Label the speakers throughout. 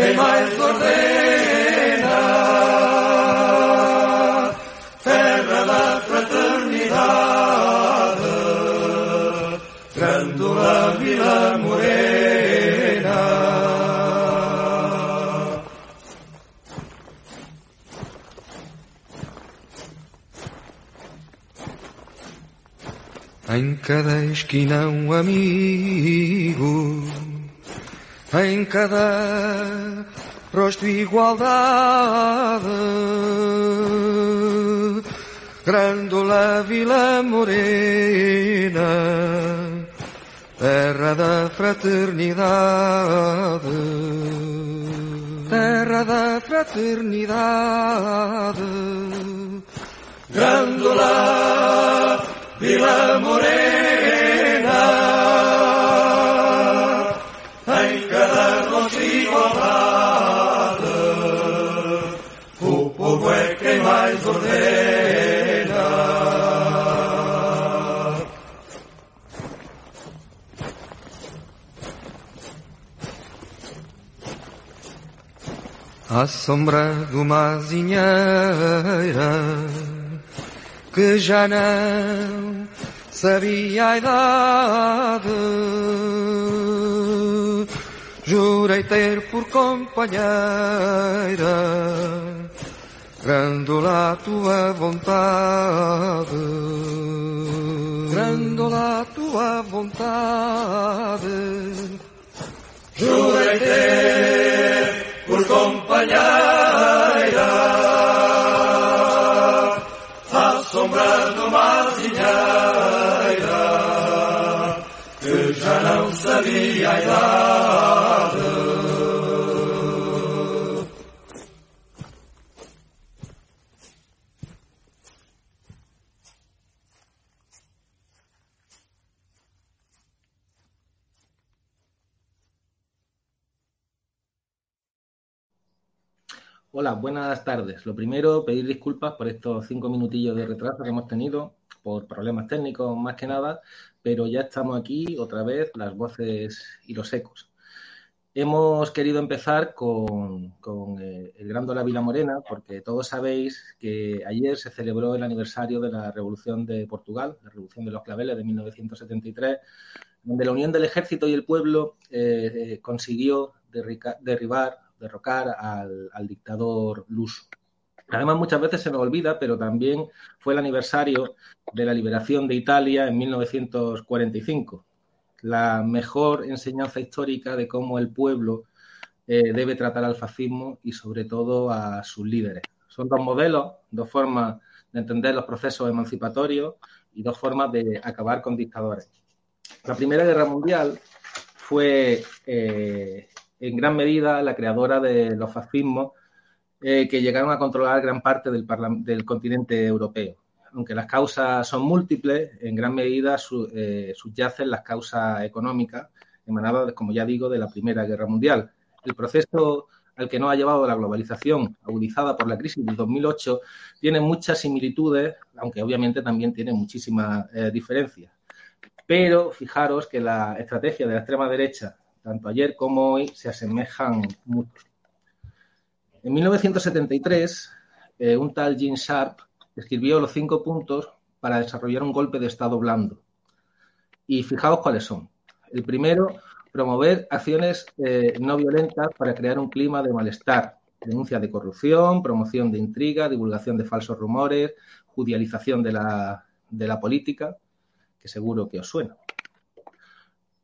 Speaker 1: quem mais ordena. Terra da fraternidade. Grândola Vila Morena. Em cada esquina um amigo, em cada rosto igualdade. Grândola Vila Morena, terra da fraternidade, terra da fraternidade. Mais ordena. Sombra de uma azinheira que já não sabia a idade. Jurei ter por companheira, Grândola a tua vontade, Grândola a tua vontade. Jurei ter por companheira, à sombra de uma azinheira, que já não sabia a idade.
Speaker 2: Hola, buenas tardes. Lo primero, pedir disculpas por estos cinco minutillos de retraso que hemos tenido, por problemas técnicos más que nada, pero ya estamos aquí otra vez, las voces y los ecos. Hemos querido empezar con, eh, el Grándola Vila Morena, porque todos sabéis que ayer se celebró el aniversario de la Revolución de Portugal, la Revolución de los Claveles de 1973, donde la unión del ejército y el pueblo eh, eh, consiguió derribar derrocar al, al dictador luso. Además, muchas veces se nos olvida, pero también fue el aniversario de la liberación de Italia en 1945. La mejor enseñanza histórica de cómo el pueblo eh, debe tratar al fascismo y sobre todo a sus líderes. Son dos modelos, dos formas de entender los procesos emancipatorios y dos formas de acabar con dictadores. La Primera Guerra Mundial fue eh, en gran medida la creadora de los fascismos eh, que llegaron a controlar gran parte del, continente europeo. Aunque las causas son múltiples, en gran medida su, eh, subyacen las causas económicas emanadas, como ya digo, de la Primera Guerra Mundial. El proceso al que nos ha llevado la globalización, agudizada por la crisis del 2008, tiene muchas similitudes, aunque obviamente también tiene muchísimas eh, diferencias. Pero fijaros que la estrategia de la extrema derecha tanto ayer como hoy, se asemejan mucho. En 1973, eh, un tal Gene Sharp escribió los cinco puntos para desarrollar un golpe de Estado blando. Y fijaos cuáles son. El primero, promover acciones eh, no violentas para crear un clima de malestar, denuncia de corrupción, promoción de intriga, divulgación de falsos rumores, judicialización de la, de la política, que seguro que os suena.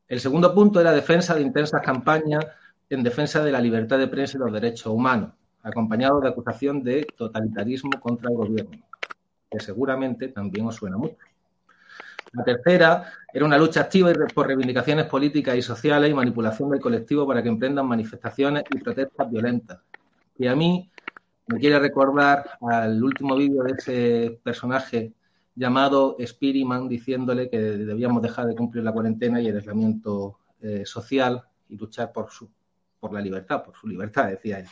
Speaker 2: El segundo punto era defensa de intensas campañas en defensa de la libertad de prensa y los derechos humanos, acompañado de acusación de totalitarismo contra el gobierno, que seguramente también os suena mucho. La tercera era una lucha activa por reivindicaciones políticas y sociales y manipulación del colectivo para que emprendan manifestaciones y protestas violentas. que a mí me quiere recordar al último vídeo de ese personaje llamado Spiriman diciéndole que debíamos dejar de cumplir la cuarentena y el aislamiento eh, social y luchar por, su, por la libertad, por su libertad, decía él.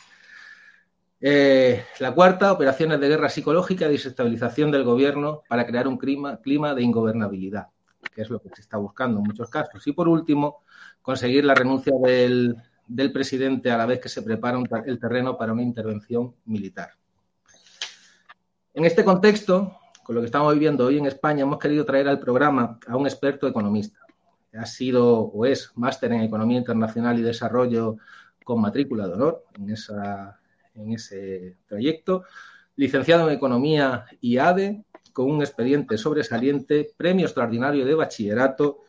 Speaker 2: Eh, la cuarta, operaciones de guerra psicológica y desestabilización del gobierno para crear un clima, clima de ingobernabilidad, que es lo que se está buscando en muchos casos. Y por último, conseguir la renuncia del, del presidente a la vez que se prepara un, el terreno para una intervención militar. En este contexto, con lo que estamos viviendo hoy en España, hemos querido traer al programa a un experto economista. Ha sido o es máster en Economía Internacional y Desarrollo con matrícula de honor en, ese trayecto, licenciado en Economía y ADE, con un expediente sobresaliente, premio extraordinario de bachillerato.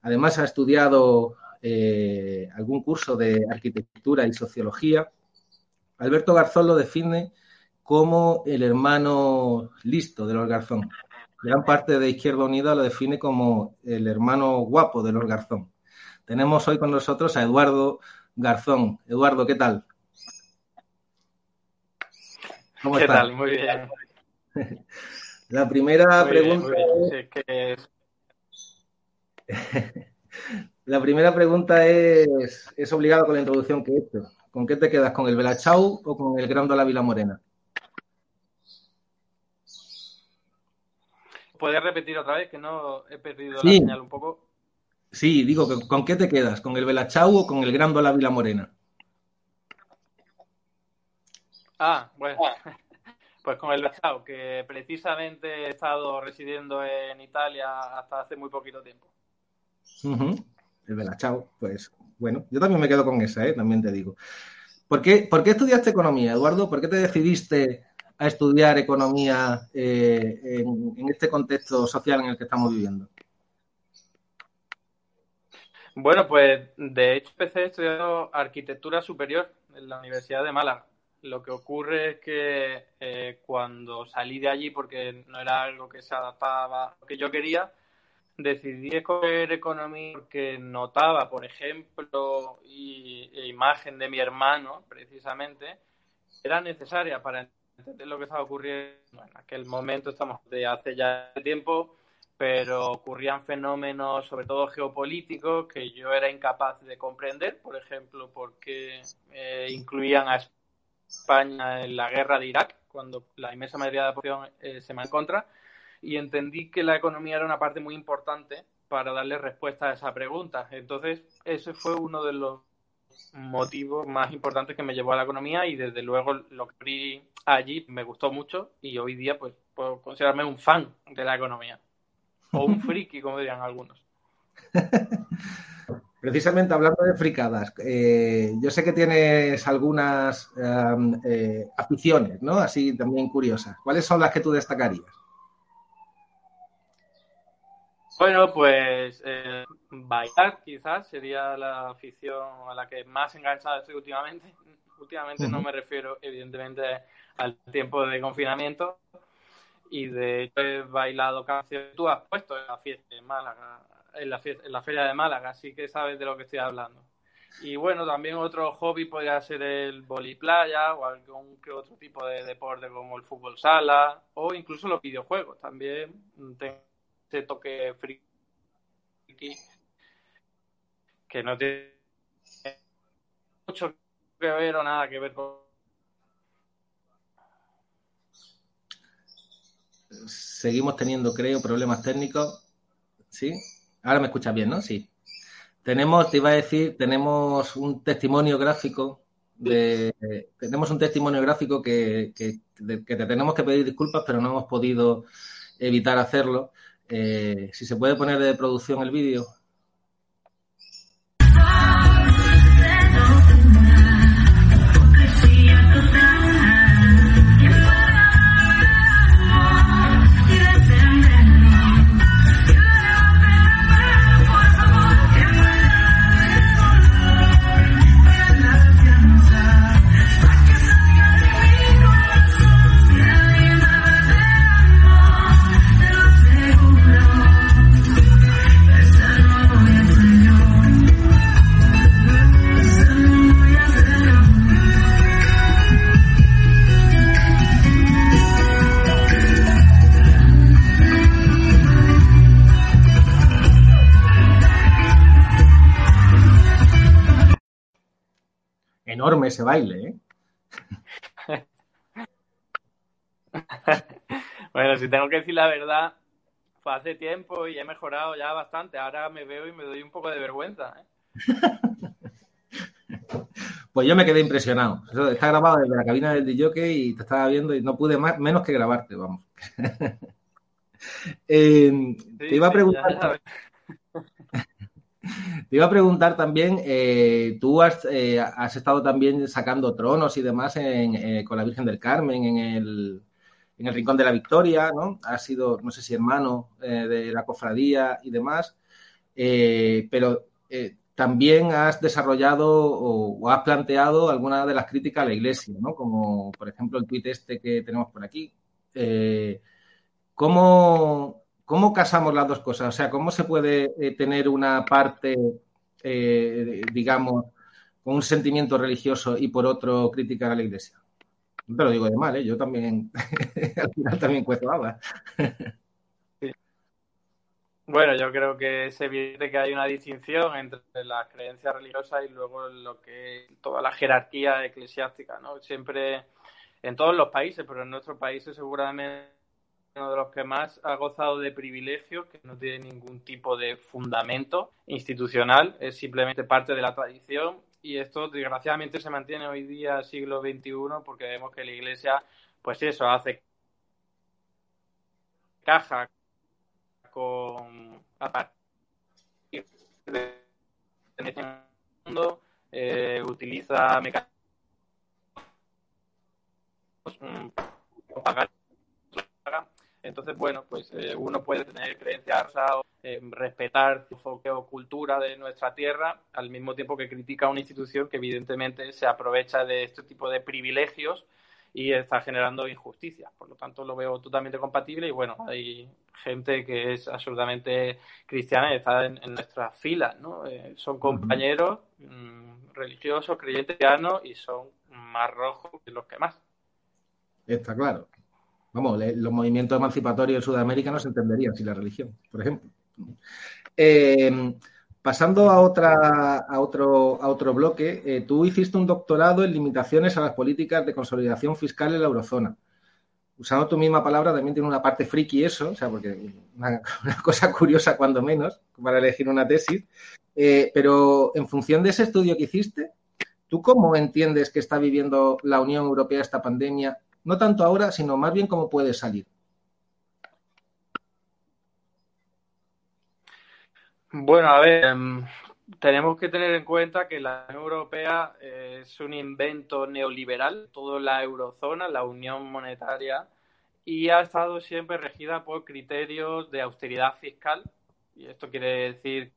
Speaker 2: Además, ha estudiado eh, algún curso de arquitectura y sociología, Alberto Garzón lo define como el hermano listo de los Garzón. Gran parte de Izquierda Unida lo define como el hermano guapo de los Garzón. Tenemos hoy con nosotros a Eduardo Garzón. Eduardo, ¿qué tal?
Speaker 3: ¿Cómo ¿Qué tal? Muy bien.
Speaker 2: La primera pregunta. La primera pregunta es, es obligada con la introducción que he hecho. ¿Con qué te quedas? ¿Con el Belachau o con el Grando la Vila Morena?
Speaker 3: ¿Puedes repetir otra vez? Que no he perdido la señal un poco.
Speaker 2: Sí, digo, ¿con qué te quedas? ¿Con el Belachau o con el Grando la Vila Morena?
Speaker 3: Ah, bueno. Pues con el Belachau, que precisamente he estado residiendo en Italia hasta hace muy poquito tiempo
Speaker 2: el Belachao, pues bueno, yo también me quedo con esa, ¿eh? también te digo. ¿Por qué, ¿Por qué estudiaste economía, Eduardo? ¿Por qué te decidiste a estudiar economía eh, en, en, este contexto social en el que estamos viviendo?
Speaker 3: Bueno, pues de hecho empecé estudiando arquitectura superior en la Universidad de Málaga. Lo que ocurre es que eh, cuando salí de allí, porque no era algo que se adaptaba a lo que yo quería, decidí escoger economía porque notaba, por ejemplo, y, e imagen de mi hermano, precisamente, era necesaria para entender lo que estaba ocurriendo. En aquel momento estamos de hace ya tiempo, pero ocurrían fenómenos, sobre todo geopolíticos, que yo era incapaz de comprender. Por ejemplo, porque eh, incluían a España en la guerra de Irak, cuando la inmensa mayoría de la población eh, se me en contra y entendí que la economía era una parte muy importante para darle respuesta a esa pregunta. Entonces, ese fue uno de los motivos más importantes que me llevó a la economía y desde luego lo que vi allí me gustó mucho y hoy día pues puedo considerarme un fan de la economía o un friki como dirían algunos.
Speaker 2: Precisamente hablando de fricadas, eh, yo sé que tienes algunas eh, aficiones, ¿no? Así también curiosas. ¿Cuáles son las que tú destacarías?
Speaker 3: Bueno, pues eh, bailar quizás sería la afición a la que más enganchado estoy últimamente. Últimamente no me refiero evidentemente al tiempo de confinamiento y de hecho he bailado canciones tú has puesto en la fiesta de Málaga, en la, en la feria de Málaga, así que sabes de lo que estoy hablando. Y bueno, también otro hobby podría ser el voliplaya o algún que otro tipo de deporte como el fútbol sala o incluso los videojuegos. También tengo ese toque friki que no tiene mucho que ver o nada que ver con
Speaker 2: seguimos teniendo, creo, problemas técnicos. ¿Sí? Ahora me escuchas bien, ¿no? Sí. Tenemos, te iba a decir, tenemos un testimonio gráfico de, tenemos un testimonio gráfico que, que, que, te tenemos que pedir disculpas, pero no hemos podido evitar hacerlo. Eh, si se puede poner de producción el vídeo. Enorme ese baile, ¿eh?
Speaker 3: bueno, si tengo que decir la verdad, fue hace tiempo y he mejorado ya bastante. Ahora me veo y me doy un poco de vergüenza. ¿eh?
Speaker 2: pues yo me quedé impresionado. está grabado desde la cabina del DJ y te estaba viendo y no pude más, menos que grabarte, vamos. Eh, te iba a preguntar. Te iba a preguntar también, eh, tú eh, has, estado también sacando tronos y demás con la Virgen del Carmen en el, en el Rincón de la Victoria, ¿no? Has sido, no sé si hermano de la cofradía y demás, pero también has desarrollado o, has planteado alguna de las críticas a la Iglesia, ¿no? Como, por ejemplo, el tuit este que tenemos por aquí. ¿Cómo, ¿Cómo casamos las dos cosas? O sea, ¿cómo se puede eh, tener una parte, eh, digamos, con un sentimiento religioso y por otro criticar a la iglesia? No te lo digo de mal, ¿eh? yo también, al final también cuesto hablar.
Speaker 3: Bueno, yo creo que es evidente que hay una distinción entre las creencias religiosas y luego lo que toda la jerarquía eclesiástica, ¿no? Siempre en todos los países, pero en nuestros países seguramente uno de los que más ha gozado de privilegios, que no tiene ningún tipo de fundamento institucional, es simplemente parte de la tradición. Y esto desgraciadamente se mantiene hoy día siglo XXI porque vemos que la Iglesia, pues eso, hace caja con partir mundo, eh, utiliza mecanismos pagar entonces, bueno, pues eh, uno puede tener creencias o eh, respetar o cultura de nuestra tierra, al mismo tiempo que critica a una institución que evidentemente se aprovecha de este tipo de privilegios y está generando injusticias. Por lo tanto, lo veo totalmente compatible y bueno, hay gente que es absolutamente cristiana y está en, nuestras filas, ¿no? Eh, son compañeros mm, religiosos, creyentes, y son más rojos que los que más.
Speaker 2: Está claro. Vamos, los movimientos emancipatorios en Sudamérica no se entenderían sin la religión, por ejemplo. Eh, pasando a, otro bloque, eh, tú hiciste un doctorado en limitaciones a las políticas de consolidación fiscal en la eurozona. Usando tu misma palabra, también tiene una parte friki eso, o sea, porque una, cosa curiosa cuando menos para elegir una tesis. Eh, pero en función de ese estudio que hiciste, ¿tú cómo entiendes que está viviendo la Unión Europea esta pandemia no tanto ahora, sino más bien cómo puede salir.
Speaker 3: Bueno, a ver, em, tenemos que tener en cuenta que la Unión Europea es un invento neoliberal, toda la eurozona, la Unión Monetaria, y ha estado siempre regida por criterios de austeridad fiscal. Y esto quiere decir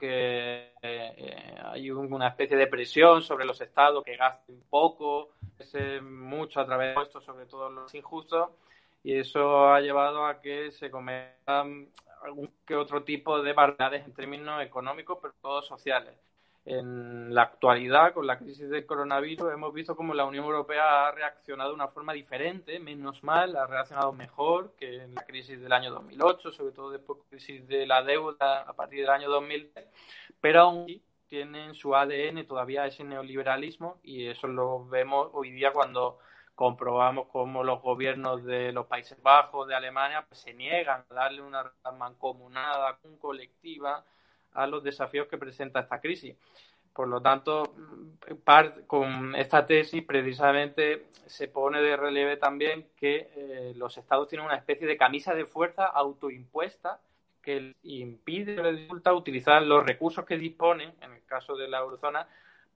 Speaker 3: que eh, hay una especie de presión sobre los estados que gasten poco, mucho a través de esto, sobre todo los injustos, y eso ha llevado a que se cometan algún que otro tipo de barbaridades en términos económicos, pero todos sociales. En la actualidad, con la crisis del coronavirus, hemos visto cómo la Unión Europea ha reaccionado de una forma diferente, menos mal, ha reaccionado mejor que en la crisis del año 2008, sobre todo después de la crisis de la deuda a partir del año 2010, pero aún tienen su ADN todavía ese neoliberalismo y eso lo vemos hoy día cuando comprobamos cómo los gobiernos de los Países Bajos, de Alemania, pues, se niegan a darle una mancomunada, colectiva a los desafíos que presenta esta crisis. Por lo tanto, con esta tesis precisamente se pone de relieve también que eh, los estados tienen una especie de camisa de fuerza autoimpuesta que impide, dificulta utilizar los recursos que disponen, en el caso de la eurozona,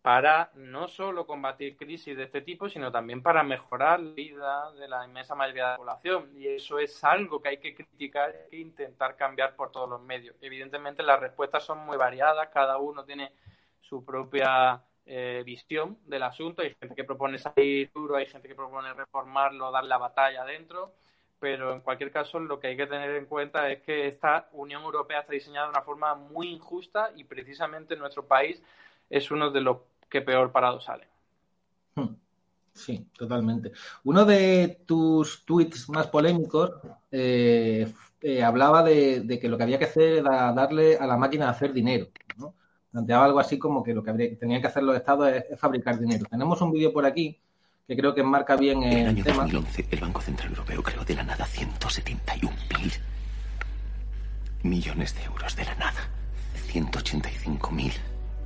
Speaker 3: para no solo combatir crisis de este tipo, sino también para mejorar la vida de la inmensa mayoría de la población. Y eso es algo que hay que criticar e intentar cambiar por todos los medios. Evidentemente las respuestas son muy variadas, cada uno tiene su propia eh, visión del asunto. Hay gente que propone salir duro, hay gente que propone reformarlo, dar la batalla adentro pero en cualquier caso lo que hay que tener en cuenta es que esta Unión Europea está diseñada de una forma muy injusta y precisamente nuestro país es uno de los que peor parado sale.
Speaker 2: Hmm. Sí, totalmente. Uno de tus tweets más polémicos eh, eh, hablaba de, que lo que había que hacer era darle a la máquina de hacer dinero. planteaba algo así como que lo que habría, tenían que hacer los estados es, fabricar dinero. Tenemos un vídeo por aquí que creo que enmarca bien el,
Speaker 4: en el año
Speaker 2: tema.
Speaker 4: 2011, el Banco Central Europeo creó de la nada 171 mil millones de euros de la nada. 185 mil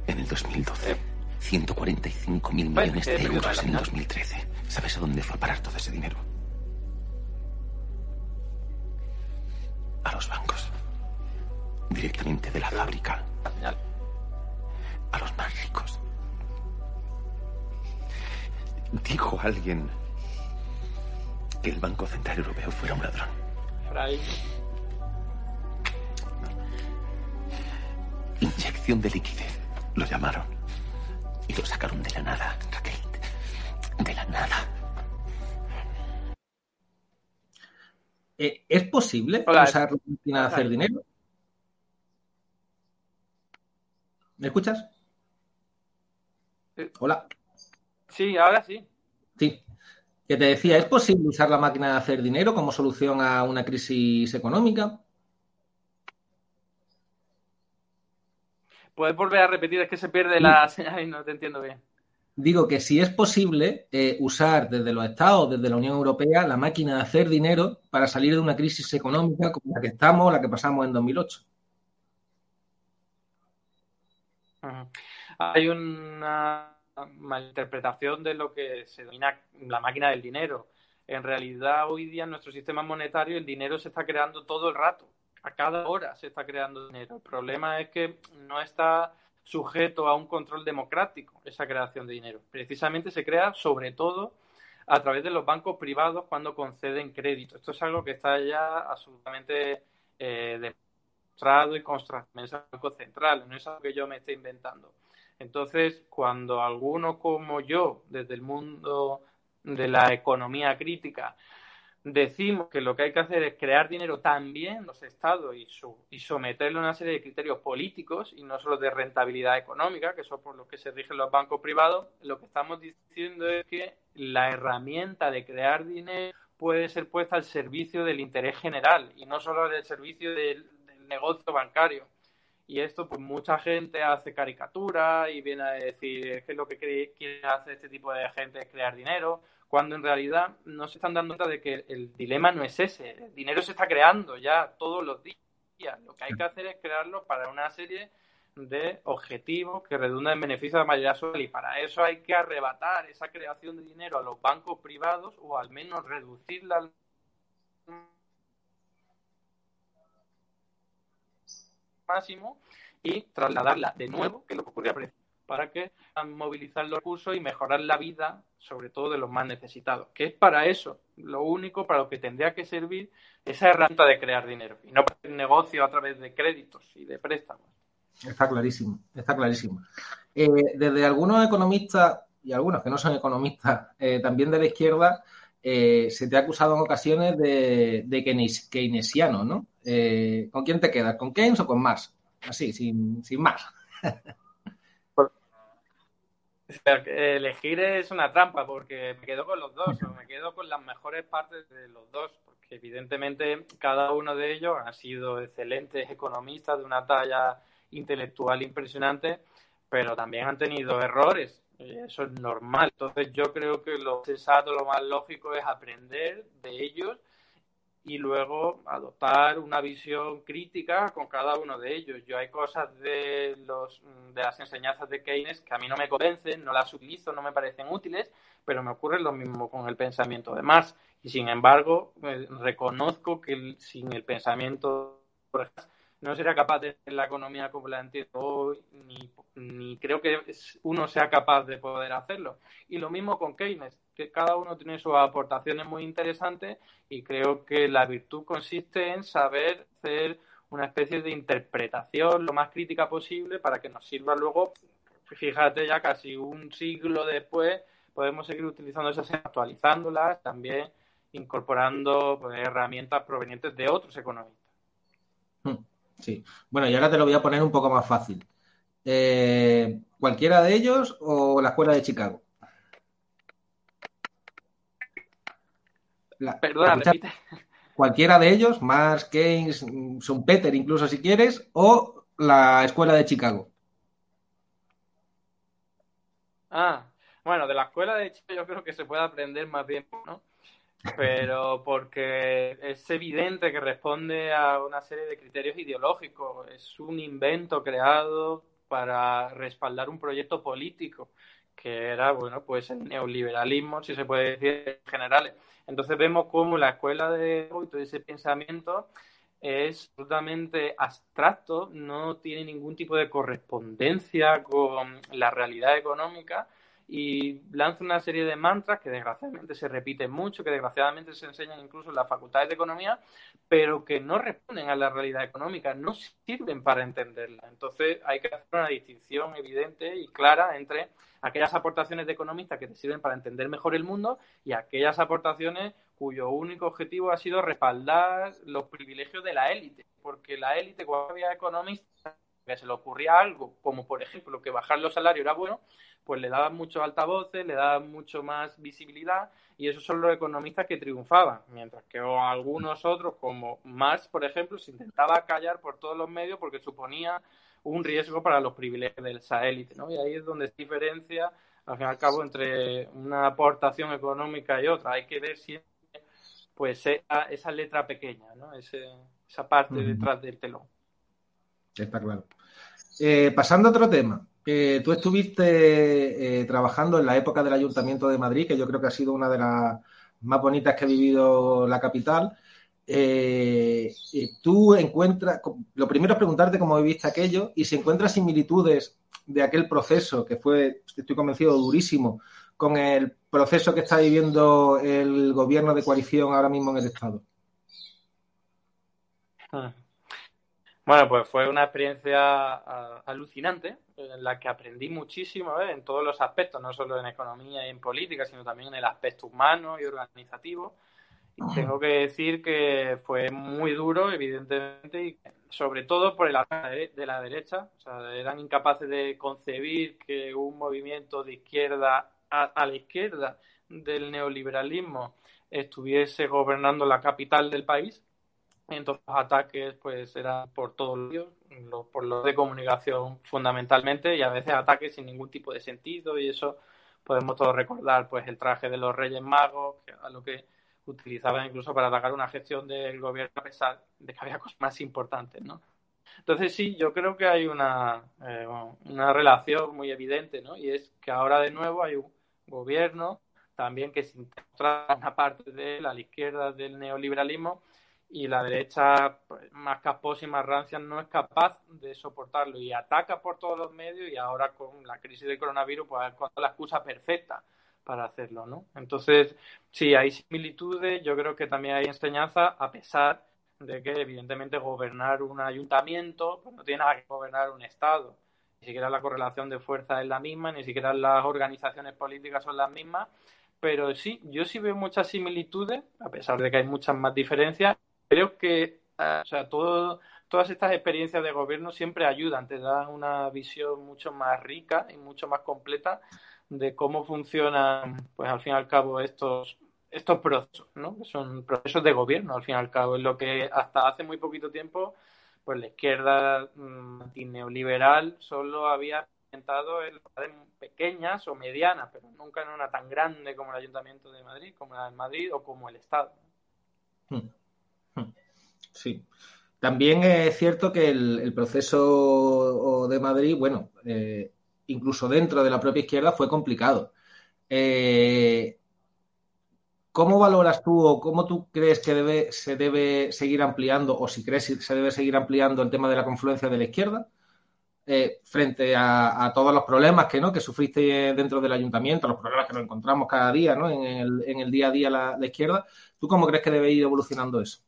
Speaker 4: en el 2012. 145 mil millones
Speaker 3: eh,
Speaker 4: de euros en el
Speaker 3: nada.
Speaker 4: 2013. ¿Sabes a dónde fue a parar todo ese dinero? A los bancos. Directamente de la fábrica a los más ricos. Dijo alguien que el Banco Central Europeo fuera un ladrón.
Speaker 3: Fray.
Speaker 4: Inyección de liquidez, lo llamaron. Y lo sacaron de la nada, Raquel. De la nada.
Speaker 2: Eh, ¿Es posible
Speaker 3: Hola.
Speaker 2: usar la máquina de hacer dinero? ¿Me escuchas?
Speaker 3: Eh.
Speaker 2: Hola.
Speaker 3: Sí, ahora. Sí.
Speaker 2: Que te decía, ¿es posible usar la máquina de hacer dinero como solución a una crisis económica?
Speaker 3: Puedes volver a repetir, es que se pierde la señal y no te entiendo bien.
Speaker 2: Digo que si es posible eh, usar desde los estados, desde la Unión Europea, la máquina de hacer dinero para salir de una crisis económica como la que estamos, la que pasamos en 2008.
Speaker 3: Ujú. Hay una malinterpretación de lo que se denomina la máquina del dinero. En realidad, hoy día en nuestro sistema monetario el dinero se está creando todo el rato. A cada hora se está creando dinero. El problema es que no está sujeto a un control democrático esa creación de dinero. Precisamente se crea sobre todo a través de los bancos privados cuando conceden crédito. Esto es algo que está ya absolutamente eh, demostrado y constatado en el Banco Central, no es algo que yo me esté inventando. Entonces, cuando algunos como yo, desde el mundo de la economía crítica, decimos que lo que hay que hacer es crear dinero también los estados y, su- y someterlo a una serie de criterios políticos y no solo de rentabilidad económica, que son por los que se rigen los bancos privados, lo que estamos diciendo es que la herramienta de crear dinero puede ser puesta al servicio del interés general y no solo al servicio del, del negocio bancario. Y esto, pues mucha gente hace caricaturas y viene a decir que lo que quiere hacer este tipo de gente es crear dinero, cuando en realidad no se están dando cuenta de que el dilema no es ese. El dinero se está creando ya todos los días. Lo que hay que hacer es crearlo para una serie de objetivos que redundan en beneficio de la mayoría social y para eso hay que arrebatar esa creación de dinero a los bancos privados o al menos reducirla al máximo y trasladarla de nuevo, que es lo que ocurría para que movilizar los recursos y mejorar la vida, sobre todo de los más necesitados, que es para eso, lo único para lo que tendría que servir esa herramienta de crear dinero y no para hacer negocio a través de créditos y de préstamos.
Speaker 2: Está clarísimo, está clarísimo. Eh, desde algunos economistas y algunos que no son economistas, eh, también de la izquierda, eh, se te ha acusado en ocasiones de, de keynesi- keynesiano, ¿no? Eh, ¿Con quién te quedas? ¿Con Keynes o con Marx? Así, sin, sin más.
Speaker 3: Elegir es una trampa porque me quedo con los dos o me quedo con las mejores partes de los dos, porque evidentemente cada uno de ellos ha sido excelentes economistas de una talla intelectual impresionante, pero también han tenido errores. Y Eso es normal. Entonces yo creo que lo sensato, lo más lógico es aprender de ellos y luego adoptar una visión crítica con cada uno de ellos. Yo hay cosas de los de las enseñanzas de Keynes que a mí no me convencen, no las utilizo, no me parecen útiles, pero me ocurre lo mismo con el pensamiento de Marx. Y sin embargo, eh, reconozco que sin el pensamiento por ejemplo, no sería capaz de hacer la economía como la entiendo hoy, ni, creo que uno sea capaz de poder hacerlo. Y lo mismo con Keynes, que cada uno tiene sus aportaciones muy interesantes y creo que la virtud consiste en saber hacer una especie de interpretación lo más crítica posible para que nos sirva luego, fíjate ya casi un siglo después, podemos seguir utilizando esas actualizándolas, también incorporando pues, herramientas provenientes de otros economistas.
Speaker 2: Hmm, Sí. Bueno, y ahora te lo voy a poner un poco más fácil. Eh, ¿Cualquiera de ellos o la escuela de Chicago? La-
Speaker 3: Perdona, repite.
Speaker 2: cualquiera de ellos, Marx, Keynes, Schumpeter, incluso si quieres, o la escuela de Chicago.
Speaker 3: Ah, bueno, de la escuela de hecho yo creo que se puede aprender más bien, ¿no? Pero porque es evidente que responde a una serie de criterios ideológicos. Es un invento creado para respaldar un proyecto político que era, bueno, pues el neoliberalismo, si se puede decir en general. Entonces vemos cómo la escuela de hoy, todo ese pensamiento es absolutamente abstracto, no tiene ningún tipo de correspondencia con la realidad económica y lanza una serie de mantras que desgraciadamente se repiten mucho, que desgraciadamente se enseñan incluso en las facultades de economía, pero que no responden a la realidad económica, no sirven para entenderla. Entonces hay que hacer una distinción evidente y clara entre aquellas aportaciones de economistas que te sirven para entender mejor el mundo y aquellas aportaciones cuyo único objetivo ha sido respaldar los privilegios de la élite, porque la élite cuando había economistas que se le ocurría algo, como por ejemplo que bajar los salarios era bueno, pues le daban muchos altavoces, le daban mucho más visibilidad y esos son los economistas que triunfaban, mientras que algunos otros, como Marx, por ejemplo, se intentaba callar por todos los medios porque suponía un riesgo para los privilegios de esa élite, ¿no? Y ahí es donde se diferencia, al fin y al cabo, entre una aportación económica y otra. Hay que ver siempre, pues, esa, letra pequeña, ¿no? esa parte detrás del telón.
Speaker 2: Está claro. Eh, pasando a otro tema. Eh, tú estuviste eh, trabajando en la época del Ayuntamiento de Madrid, que yo creo que ha sido una de las más bonitas que ha vivido la capital. tú encuentras, lo primero es preguntarte cómo viviste aquello y si encuentras similitudes de aquel proceso que fue, estoy convencido, durísimo, con el proceso que está viviendo el gobierno de coalición ahora mismo en el Estado.
Speaker 3: Ah. Bueno, pues fue una experiencia alucinante en la que aprendí muchísimo ¿eh? en todos los aspectos, no solo en economía y en política, sino también en el aspecto humano y organizativo. Y tengo que decir que fue muy duro, evidentemente, y sobre todo por el ataque de la derecha. O sea, eran incapaces de concebir que un movimiento de izquierda a la izquierda del neoliberalismo estuviese gobernando la capital del país entonces los ataques pues eran por todos los por los de comunicación fundamentalmente y a veces ataques sin ningún tipo de sentido y eso podemos todos recordar pues el traje de los Reyes Magos, que a lo que utilizaban incluso para atacar una gestión del gobierno a pesar de que había cosas más importantes, ¿no? Entonces sí, yo creo que hay una, eh, una relación muy evidente, ¿no? Y es que ahora de nuevo hay un gobierno también que se encuentra una parte de la izquierda del neoliberalismo y la derecha pues, más caposa y más rancia no es capaz de soportarlo y ataca por todos los medios y ahora con la crisis del coronavirus pues es la excusa perfecta para hacerlo, ¿no? Entonces, sí, hay similitudes, yo creo que también hay enseñanza a pesar de que evidentemente gobernar un ayuntamiento pues, no tiene nada que gobernar un Estado. Ni siquiera la correlación de fuerza es la misma, ni siquiera las organizaciones políticas son las mismas, pero sí, yo sí veo muchas similitudes, a pesar de que hay muchas más diferencias, creo que eh, o sea, todo, todas estas experiencias de gobierno siempre ayudan, te dan una visión mucho más rica y mucho más completa de cómo funcionan, pues al fin y al cabo, estos, estos procesos, ¿no? Que son procesos de gobierno, al fin y al cabo, es lo que hasta hace muy poquito tiempo, pues la izquierda mm, neoliberal solo había implementado en pequeñas o medianas, pero nunca en una tan grande como el Ayuntamiento de Madrid, como la de Madrid o como el Estado. Hmm.
Speaker 2: Sí. También es cierto que el, proceso de Madrid, bueno, eh, incluso dentro de la propia izquierda fue complicado. Eh, ¿Cómo valoras tú o cómo tú crees que debe, se debe seguir ampliando o si crees que se debe seguir ampliando el tema de la confluencia de la izquierda eh, frente a, todos los problemas que, ¿no? que sufriste dentro del ayuntamiento, los problemas que nos encontramos cada día ¿no? en, el, día a día la, la izquierda? ¿Tú cómo crees que debe ir evolucionando eso?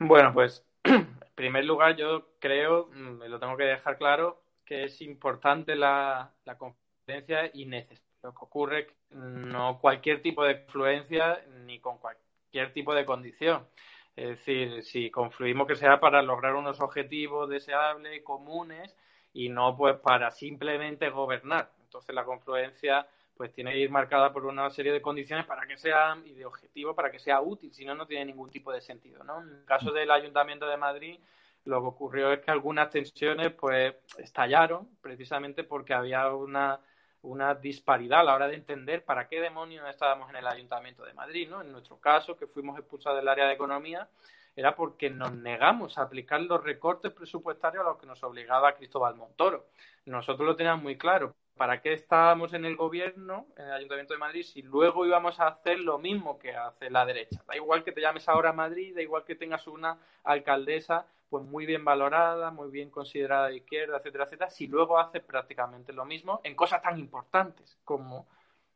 Speaker 3: Bueno, pues en primer lugar yo creo, mm, lo tengo que dejar claro, que es importante la, la confluencia y necesario. Lo que ocurre no cualquier tipo de confluencia ni con cualquier tipo de condición. Es decir, si confluimos que sea para lograr unos objetivos deseables, comunes, y no pues para simplemente gobernar. Entonces la confluencia pues tiene que ir marcada por una serie de condiciones para que sea y de objetivo para que sea útil, si no no tiene ningún tipo de sentido, ¿no? En el caso del Ayuntamiento de Madrid, lo que ocurrió es que algunas tensiones pues estallaron precisamente porque había una, una disparidad a la hora de entender para qué demonios estábamos en el Ayuntamiento de Madrid, ¿no? En nuestro caso, que fuimos expulsados del área de economía, era porque nos negamos a aplicar los recortes presupuestarios a los que nos obligaba Cristóbal Montoro. Nosotros lo teníamos muy claro. ¿Para qué estábamos en el gobierno, en el Ayuntamiento de Madrid, si luego íbamos a hacer lo mismo que hace la derecha? Da igual que te llames ahora Madrid, da igual que tengas una alcaldesa pues muy bien valorada, muy bien considerada de izquierda, etcétera, etcétera, si luego hace prácticamente lo mismo en cosas tan importantes como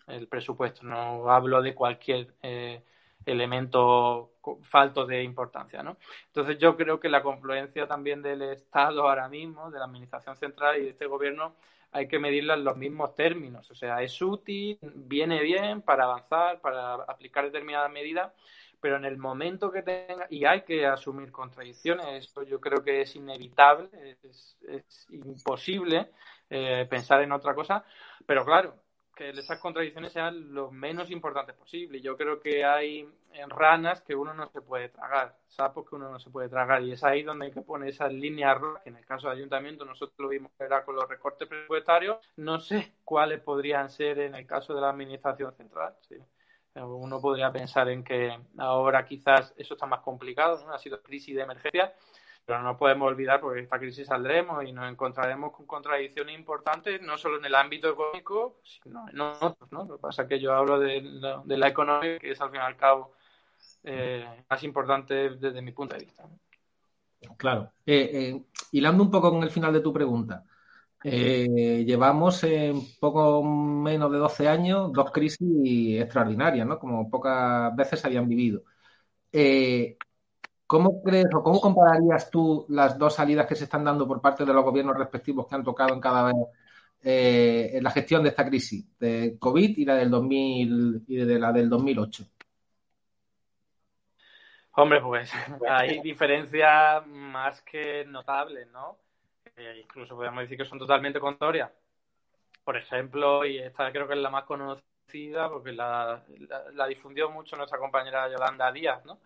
Speaker 3: el presupuesto. No hablo de cualquier eh, elemento falto de importancia, ¿no? Entonces yo creo que la confluencia también del Estado ahora mismo, de la Administración Central y de este gobierno, hay que medirla en los mismos términos. O sea, es útil, viene bien para avanzar, para aplicar determinadas medidas, pero en el momento que tenga, y hay que asumir contradicciones, esto yo creo que es inevitable, es, imposible eh, pensar en otra cosa, pero claro, que esas contradicciones sean lo menos importantes posible. Yo creo que hay ranas que uno no se puede tragar, sapos que uno no se puede tragar, y es ahí donde hay que poner esas líneas rojas, que en el caso del ayuntamiento nosotros lo vimos era con los recortes presupuestarios, no sé cuáles podrían ser en el caso de la administración central. Sí. Uno podría pensar en que ahora quizás eso está más complicado, ¿no? ha sido crisis de emergencia, pero no podemos olvidar porque esta crisis saldremos y nos encontraremos con contradicciones importantes, no solo en el ámbito económico, sino en otros. ¿no? Lo que pasa es que yo hablo de la, economía, que es al fin y al cabo eh, más importante desde mi punto de vista.
Speaker 2: Claro. Eh, eh, hilando un poco con el final de tu pregunta, llevamos en poco menos de 12 años dos crisis extraordinarias, ¿no? Como pocas veces se habían vivido. Eh, ¿Cómo crees o cómo compararías tú las dos salidas que se están dando por parte de los gobiernos respectivos que han tocado en cada vez eh, en la gestión de esta crisis, de COVID y la del 2000 y de la del 2008?
Speaker 3: Hombre, pues hay diferencias más que notables, ¿no? incluso podríamos decir que son totalmente contrarias. Por ejemplo, y esta creo que es la más conocida porque la, difundió mucho nuestra compañera Yolanda Díaz, ¿no?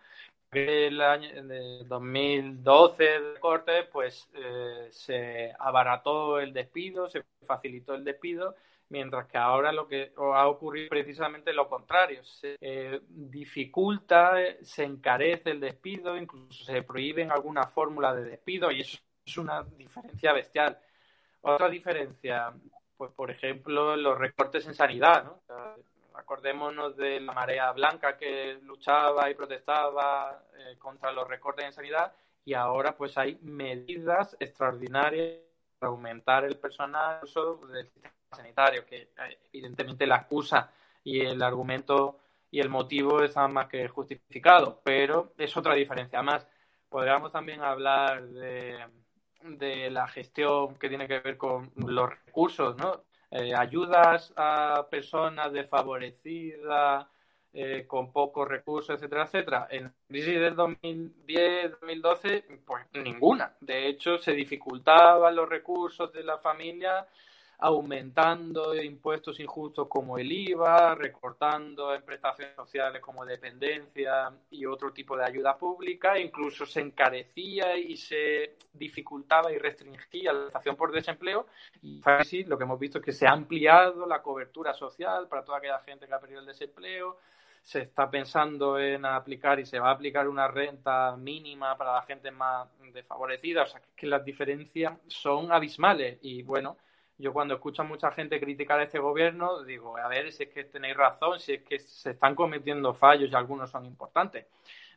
Speaker 3: El año de 2012 de corte, pues eh, se abarató el despido, se facilitó el despido, mientras que ahora lo que ha ocurrido precisamente lo contrario. Se eh, dificulta, se encarece el despido, incluso se prohíben algunas fórmulas de despido y eso es una diferencia bestial. Otra diferencia, pues por ejemplo, los recortes en sanidad, ¿no? Acordémonos de la marea blanca que luchaba y protestaba eh, contra los recortes en sanidad y ahora pues hay medidas extraordinarias para aumentar el personal del sistema sanitario, que eh, evidentemente la excusa y el argumento y el motivo están más que justificados, pero es otra diferencia más. Podríamos también hablar de la gestión que tiene que ver con los recursos, ¿no? Eh, ayudas a personas desfavorecidas, eh, con pocos recursos, etcétera, etcétera. En la crisis del 2010-2012, pues ninguna. De hecho, se dificultaban los recursos de la familia aumentando impuestos injustos como el IVA, recortando en prestaciones sociales como dependencia y otro tipo de ayuda pública, incluso se encarecía y se dificultaba y restringía la estación por desempleo. Y así lo que hemos visto es que se ha ampliado la cobertura social para toda aquella gente que ha perdido el desempleo, se está pensando en aplicar y se va a aplicar una renta mínima para la gente más desfavorecida, o sea que las diferencias son abismales. Y bueno, yo cuando escucho a mucha gente criticar a este gobierno, digo, a ver, si es que tenéis razón, si es que se están cometiendo fallos y algunos son importantes.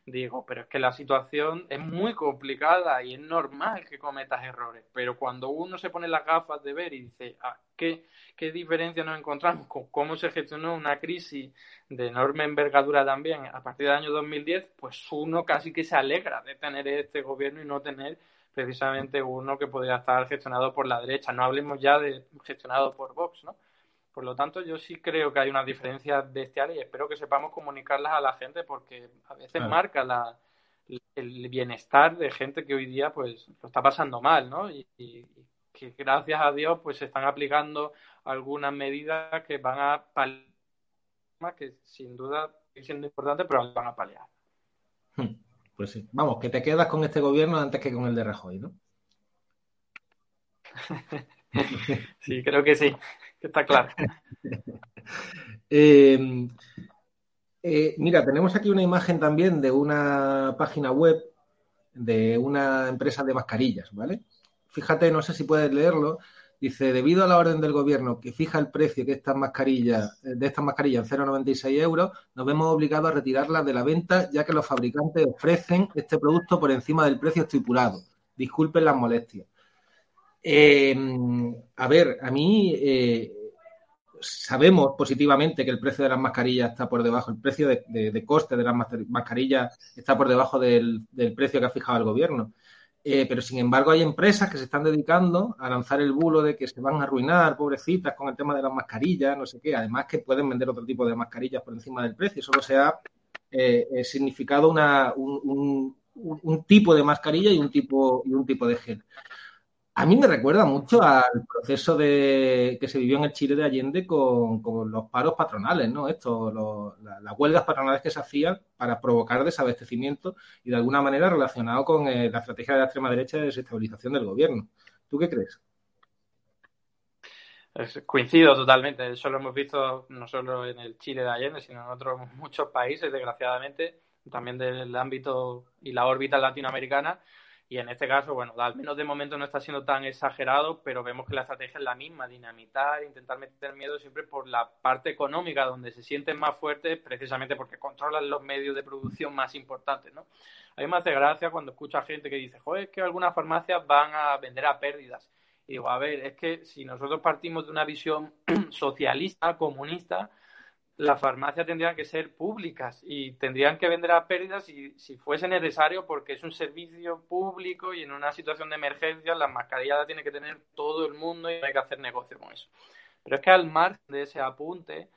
Speaker 3: Digo, pero es que la situación es muy complicada y es normal que cometas errores. Pero cuando uno se pone las gafas de ver y dice, ah, ¿qué, ¿qué diferencia nos encontramos con cómo se gestionó una crisis de enorme envergadura también a partir del año 2010? Pues uno casi que se alegra de tener este gobierno y no tener precisamente uno que podría estar gestionado por la derecha. No hablemos ya de gestionado por Vox, ¿no? Por lo tanto, yo sí creo que hay unas diferencias bestiales y espero que sepamos comunicarlas a la gente porque a veces marca la, el bienestar de gente que hoy día pues lo está pasando mal, ¿no? Y, que gracias a Dios pues se están aplicando algunas medidas que van a paliar, que sin duda siendo importante, pero van a paliar.
Speaker 2: Hmm. Pues sí. Vamos, que te quedas con este gobierno antes que con el de Rajoy, ¿no?
Speaker 3: sí, creo que sí, está claro.
Speaker 2: Eh, eh, mira, tenemos aquí una imagen también de una página web de una empresa de mascarillas, ¿vale? Fíjate, no sé si puedes leerlo. Dice, debido a la orden del gobierno que fija el precio de estas mascarillas, de estas mascarillas en 0,96 euros, nos vemos obligados a retirarlas de la venta, ya que los fabricantes ofrecen este producto por encima del precio estipulado. Disculpen las molestias. Eh, a ver, a mí eh, sabemos positivamente que el precio de las mascarillas está por debajo, el precio de, coste de las mascarillas está por debajo del, precio que ha fijado el gobierno. Eh, pero sin embargo hay empresas que se están dedicando a lanzar el bulo de que se van a arruinar, pobrecitas, con el tema de las mascarillas, no sé qué. Además que pueden vender otro tipo de mascarillas por encima del precio. Solo se ha significado una, un, un, tipo de mascarilla y un tipo, y un tipo de gel. A mí me recuerda mucho al proceso de que se vivió en el Chile de Allende con, los paros patronales, ¿no? Esto, las huelgas patronales que se hacían para provocar desabastecimiento y de alguna manera relacionado con eh, la estrategia de la extrema derecha de desestabilización del gobierno. ¿Tú qué crees?
Speaker 3: coincido totalmente. Eso lo hemos visto no solo en el Chile de Allende, sino en otros muchos países, desgraciadamente, también del ámbito y la órbita latinoamericana y en este caso, bueno, al menos de momento no está siendo tan exagerado, pero vemos que la estrategia es la misma, dinamitar, intentar meter miedo siempre por la parte económica, donde se sienten más fuertes, precisamente porque controlan los medios de producción más importantes, ¿no? A mí me hace gracia cuando escucha gente que dice, joder, es que algunas farmacias van a vender a pérdidas. Y digo, a ver, es que si nosotros partimos de una visión socialista, comunista, las farmacias tendrían que ser públicas y tendrían que vender a pérdidas si, si fuese necesario porque es un servicio público y en una situación de emergencia las mascarillas las tiene que tener todo el mundo y hay que hacer negocio con eso. Pero es que al margen de ese apunte,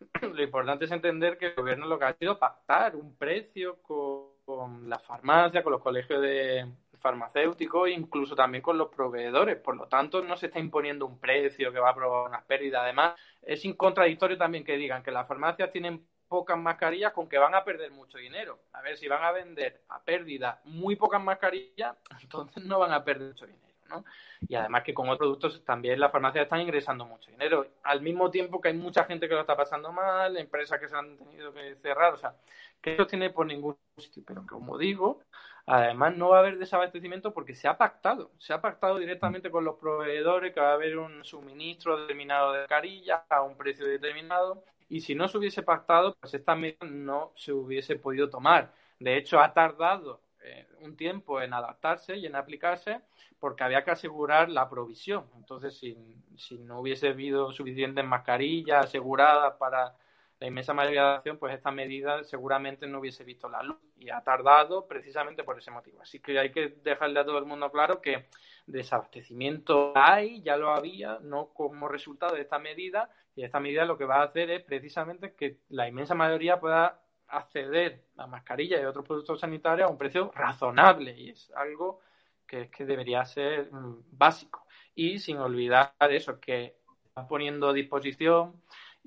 Speaker 3: lo importante es entender que el gobierno lo que ha sido pactar un precio con, con la farmacia, con los colegios de, farmacéutico e incluso también con los proveedores. Por lo tanto, no se está imponiendo un precio que va a provocar unas pérdidas. Además, es incontradictorio también que digan que las farmacias tienen pocas mascarillas con que van a perder mucho dinero. A ver, si van a vender a pérdida muy pocas mascarillas, entonces no van a perder mucho dinero. ¿no? Y además que con otros productos también las farmacias están ingresando mucho dinero. Al mismo tiempo que hay mucha gente que lo está pasando mal, empresas que se han tenido que cerrar, o sea, que eso tiene por ningún sitio. Pero como digo, Además, no va a haber desabastecimiento porque se ha pactado. Se ha pactado directamente con los proveedores que va a haber un suministro determinado de carillas a un precio determinado. Y si no se hubiese pactado, pues esta medida no se hubiese podido tomar. De hecho, ha tardado eh, un tiempo en adaptarse y en aplicarse porque había que asegurar la provisión. Entonces, si, si no hubiese habido suficientes mascarillas aseguradas para la inmensa mayoría de la acción, pues esta medida seguramente no hubiese visto la luz y ha tardado precisamente por ese motivo. Así que hay que dejarle a todo el mundo claro que desabastecimiento hay, ya lo había, no como resultado de esta medida, y esta medida lo que va a hacer es precisamente que la inmensa mayoría pueda acceder a mascarillas y otros productos sanitarios a un precio razonable y es algo que, que debería ser mm, básico. Y sin olvidar eso, que están poniendo a disposición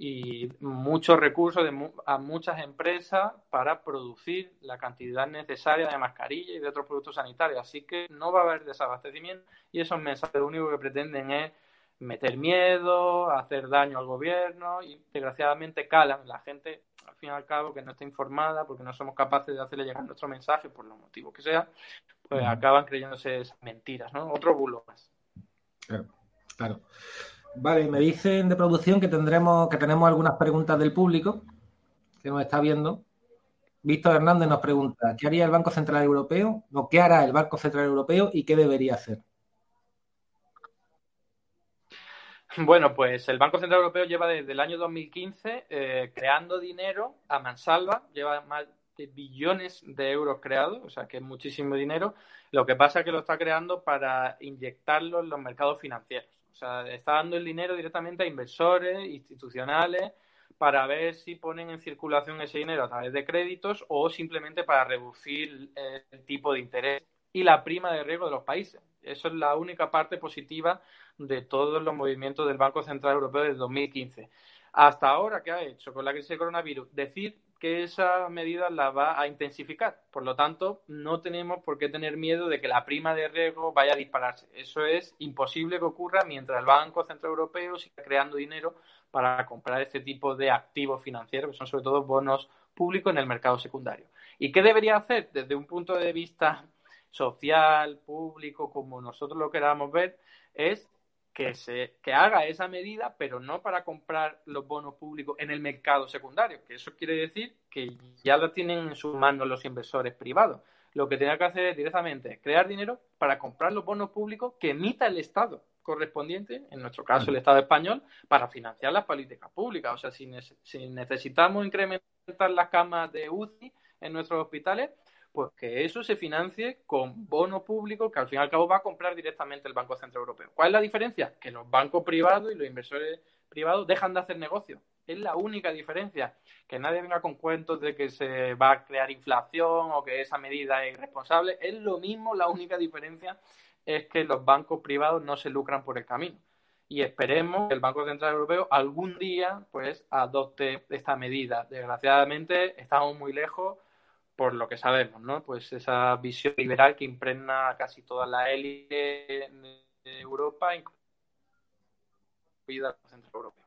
Speaker 3: y muchos recursos de, a muchas empresas para producir la cantidad necesaria de mascarillas y de otros productos sanitarios. Así que no va a haber desabastecimiento y esos mensajes lo único que pretenden es meter miedo, hacer daño al gobierno y desgraciadamente calan. La gente, al fin y al cabo, que no está informada porque no somos capaces de hacerle llegar nuestro mensaje por los motivos que sea, pues acaban creyéndose esas mentiras, ¿no? Otro bulo más.
Speaker 2: Claro, claro. Vale, me dicen de producción que tendremos, que tenemos algunas preguntas del público que nos está viendo. Víctor Hernández nos pregunta, ¿qué haría el Banco Central Europeo? ¿O qué hará el Banco Central Europeo y qué debería hacer?
Speaker 3: Bueno, pues el Banco Central Europeo lleva desde el año 2015 eh, creando dinero a mansalva, lleva más de billones de euros creados, o sea que es muchísimo dinero. Lo que pasa es que lo está creando para inyectarlo en los mercados financieros. O sea, está dando el dinero directamente a inversores institucionales para ver si ponen en circulación ese dinero a través de créditos o simplemente para reducir el tipo de interés y la prima de riesgo de los países. Eso es la única parte positiva de todos los movimientos del Banco Central Europeo desde 2015. Hasta ahora, ¿qué ha hecho con la crisis del coronavirus? Decir que esa medida la va a intensificar. Por lo tanto, no tenemos por qué tener miedo de que la prima de riesgo vaya a dispararse. Eso es imposible que ocurra mientras el Banco Central Europeo siga creando dinero para comprar este tipo de activos financieros, que son sobre todo bonos públicos en el mercado secundario. ¿Y qué debería hacer desde un punto de vista social, público, como nosotros lo queramos ver? Es que se que haga esa medida, pero no para comprar los bonos públicos en el mercado secundario, que eso quiere decir que ya lo tienen en sus manos los inversores privados. Lo que tiene que hacer es directamente crear dinero para comprar los bonos públicos que emita el Estado correspondiente, en nuestro caso el Estado español, para financiar las políticas públicas. O sea, si, si necesitamos incrementar las camas de UCI en nuestros hospitales, pues que eso se financie con bonos públicos que al fin y al cabo va a comprar directamente el Banco Central Europeo. ¿Cuál es la diferencia? Que los bancos privados y los inversores privados dejan de hacer negocio. Es la única diferencia. Que nadie venga con cuentos de que se va a crear inflación o que esa medida es irresponsable. Es lo mismo, la única diferencia es que los bancos privados no se lucran por el camino. Y esperemos que el Banco Central Europeo algún día pues adopte esta medida. Desgraciadamente estamos muy lejos por lo que sabemos, ¿no? Pues esa visión liberal que impregna casi toda la élite de Europa, incluida el Centro Europeo.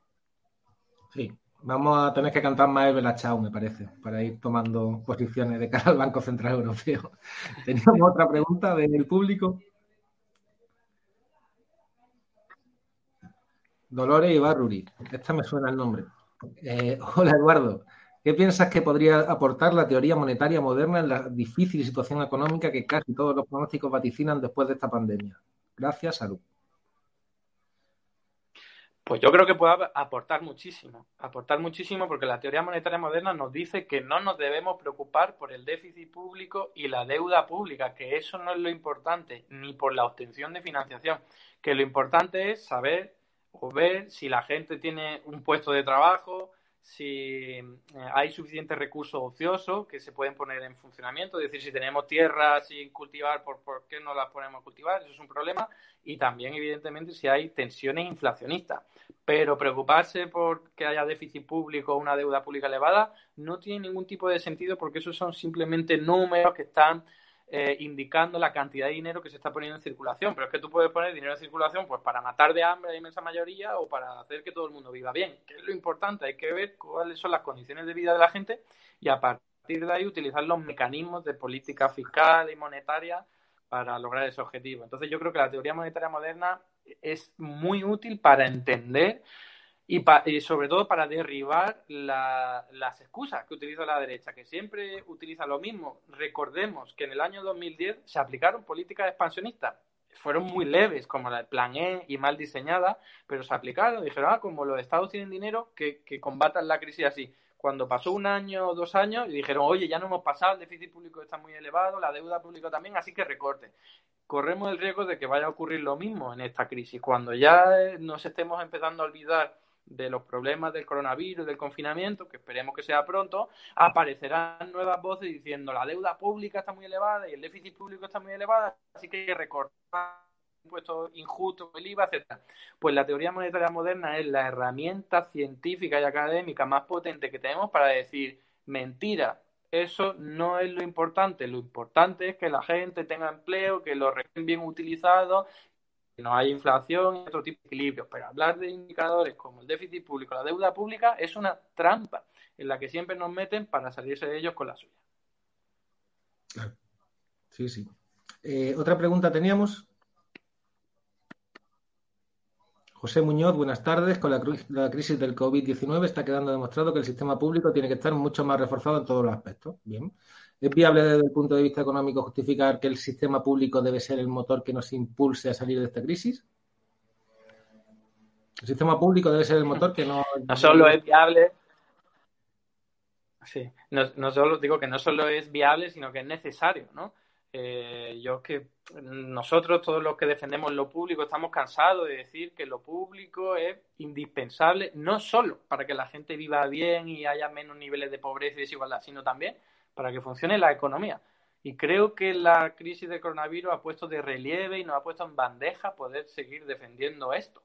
Speaker 2: Sí, vamos a tener que cantar más el Belachau, me parece, para ir tomando posiciones de cara al Banco Central Europeo. Teníamos otra pregunta del público. Dolores Ibarruri, esta me suena el nombre. Eh, hola Eduardo, ¿Qué piensas que podría aportar la teoría monetaria moderna en la difícil situación económica que casi todos los pronósticos vaticinan después de esta pandemia? Gracias, salud.
Speaker 3: Pues yo creo que puede aportar muchísimo, aportar muchísimo porque la teoría monetaria moderna nos dice que no nos debemos preocupar por el déficit público y la deuda pública, que eso no es lo importante, ni por la obtención de financiación, que lo importante es saber o ver si la gente tiene un puesto de trabajo, si eh, hay suficientes recursos ociosos que se pueden poner en funcionamiento, es decir, si tenemos tierra sin cultivar, ¿por, ¿por qué no las ponemos a cultivar? Eso es un problema. Y también, evidentemente, si hay tensiones inflacionistas. Pero preocuparse por que haya déficit público o una deuda pública elevada no tiene ningún tipo de sentido porque esos son simplemente números que están eh, indicando la cantidad de dinero que se está poniendo en circulación. Pero es que tú puedes poner dinero en circulación pues para matar de hambre a la inmensa mayoría o para hacer que todo el mundo viva bien. Que es lo importante, hay que ver cuáles son las condiciones de vida de la gente y a partir de ahí utilizar los mecanismos de política fiscal y monetaria para lograr ese objetivo. Entonces yo creo que la teoría monetaria moderna es muy útil para entender y, sobre todo para derribar las excusas que utiliza la derecha, que siempre utiliza lo mismo. Recordemos que en el año 2010 se aplicaron políticas expansionistas. Fueron muy leves, como la del Plan E y mal diseñadas, pero se aplicaron. Dijeron, ah, como los estados tienen dinero, que, que combatan la crisis así. Cuando pasó un año o dos años, y dijeron, oye, ya no hemos pasado, el déficit público está muy elevado, la deuda pública también, así que recorte corremos el riesgo de que vaya a ocurrir lo mismo en esta crisis. Cuando ya nos estemos empezando a olvidar de los problemas del coronavirus, del confinamiento, que esperemos que sea pronto, aparecerán nuevas voces diciendo la deuda pública está muy elevada y el déficit público está muy elevado, así que hay que recortar impuestos injustos, el IVA, etcétera. Pues la teoría monetaria moderna es la herramienta científica y académica más potente que tenemos para decir mentira. Eso no es lo importante. Lo importante es que la gente tenga empleo, que lo reciben bien utilizados no hay inflación y otro tipo de equilibrio. Pero hablar de indicadores como el déficit público, la deuda pública, es una trampa en la que siempre nos meten para salirse de ellos con la suya.
Speaker 2: Sí, sí. Eh, otra pregunta teníamos. José Muñoz, buenas tardes. Con la, la crisis del COVID-19 está quedando demostrado que el sistema público tiene que estar mucho más reforzado en todos los aspectos. Bien. ¿Es viable desde el punto de vista económico justificar que el sistema público debe ser el motor que nos impulse a salir de esta crisis? El sistema público debe ser el motor que no...
Speaker 3: No solo es viable... Sí, no, solo digo que no solo es viable, sino que es necesario, ¿no? Eh, yo que nosotros, todos los que defendemos lo público, estamos cansados de decir que lo público es indispensable, no solo para que la gente viva bien y haya menos niveles de pobreza y desigualdad, sino también para que funcione la economía. Y creo que la crisis del coronavirus ha puesto de relieve y nos ha puesto en bandeja poder seguir defendiendo esto.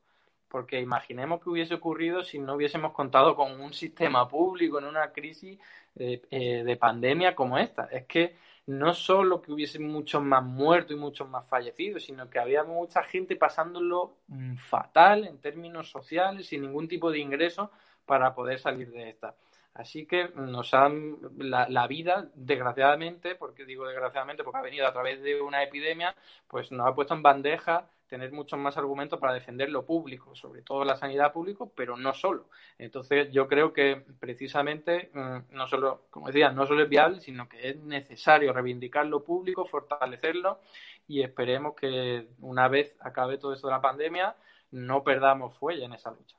Speaker 3: porque imaginemos que hubiese ocurrido si no hubiésemos contado con un sistema público en una crisis eh, eh, de pandemia como esta. Es que no solo que hubiese muchos más muertos y muchos más fallecidos, sino que había mucha gente pasándolo mm, fatal en términos sociales, sin ningún tipo de ingreso para poder salir de esta. Así que nos han la, la, vida, desgraciadamente, porque digo desgraciadamente, porque ha venido a través de una epidemia, pues nos ha puesto en bandeja tener muchos más argumentos para defender lo público, sobre todo la sanidad pública, pero no solo. Entonces, yo creo que precisamente, mm, no solo, como decía, no solo es viable, sino que es necesario reivindicar lo público, fortalecerlo y esperemos que una vez acabe todo esto de la pandemia, no perdamos fuelle en esa lucha.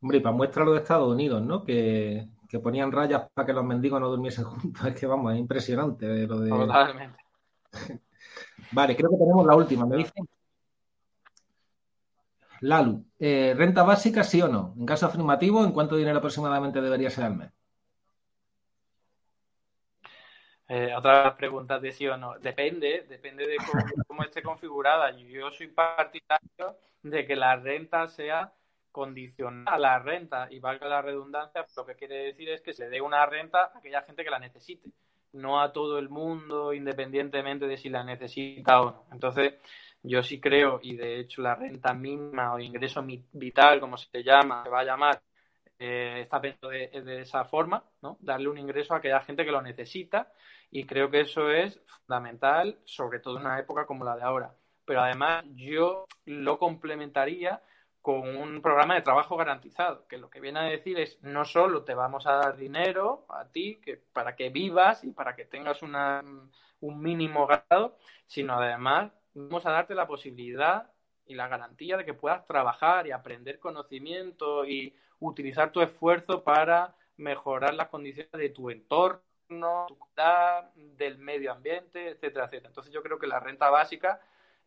Speaker 2: Hombre, y para muestra lo de Estados Unidos, ¿no? Que, que ponían rayas para que los mendigos no durmiesen juntos. Es que vamos, es impresionante lo de.
Speaker 3: Totalmente.
Speaker 2: vale, creo que tenemos la última. Me dicen. Lalu, eh, ¿renta básica sí o no? En caso afirmativo, ¿en cuánto dinero aproximadamente debería ser al mes?
Speaker 3: Eh, otras preguntas de sí o no. Depende, depende de cómo, cómo esté configurada. Yo soy partidario de que la renta sea condicional a la renta y valga la redundancia, lo que quiere decir es que se dé una renta a aquella gente que la necesite, no a todo el mundo independientemente de si la necesita o no. Entonces, yo sí creo, y de hecho la renta mínima o ingreso vital, como se llama, se va a llamar, eh, está pensado de, de, esa forma, ¿no? Darle un ingreso a aquella gente que lo necesita y creo que eso es fundamental, sobre todo en una época como la de ahora. Pero además yo lo complementaría con un programa de trabajo garantizado, que lo que viene a decir es no solo te vamos a dar dinero a ti que para que vivas y para que tengas una, un mínimo ganado, sino además vamos a darte la posibilidad y la garantía de que puedas trabajar y aprender conocimiento y utilizar tu esfuerzo para mejorar las condiciones de tu entorno, tu del medio ambiente, etcétera, etcétera. Entonces yo creo que la renta básica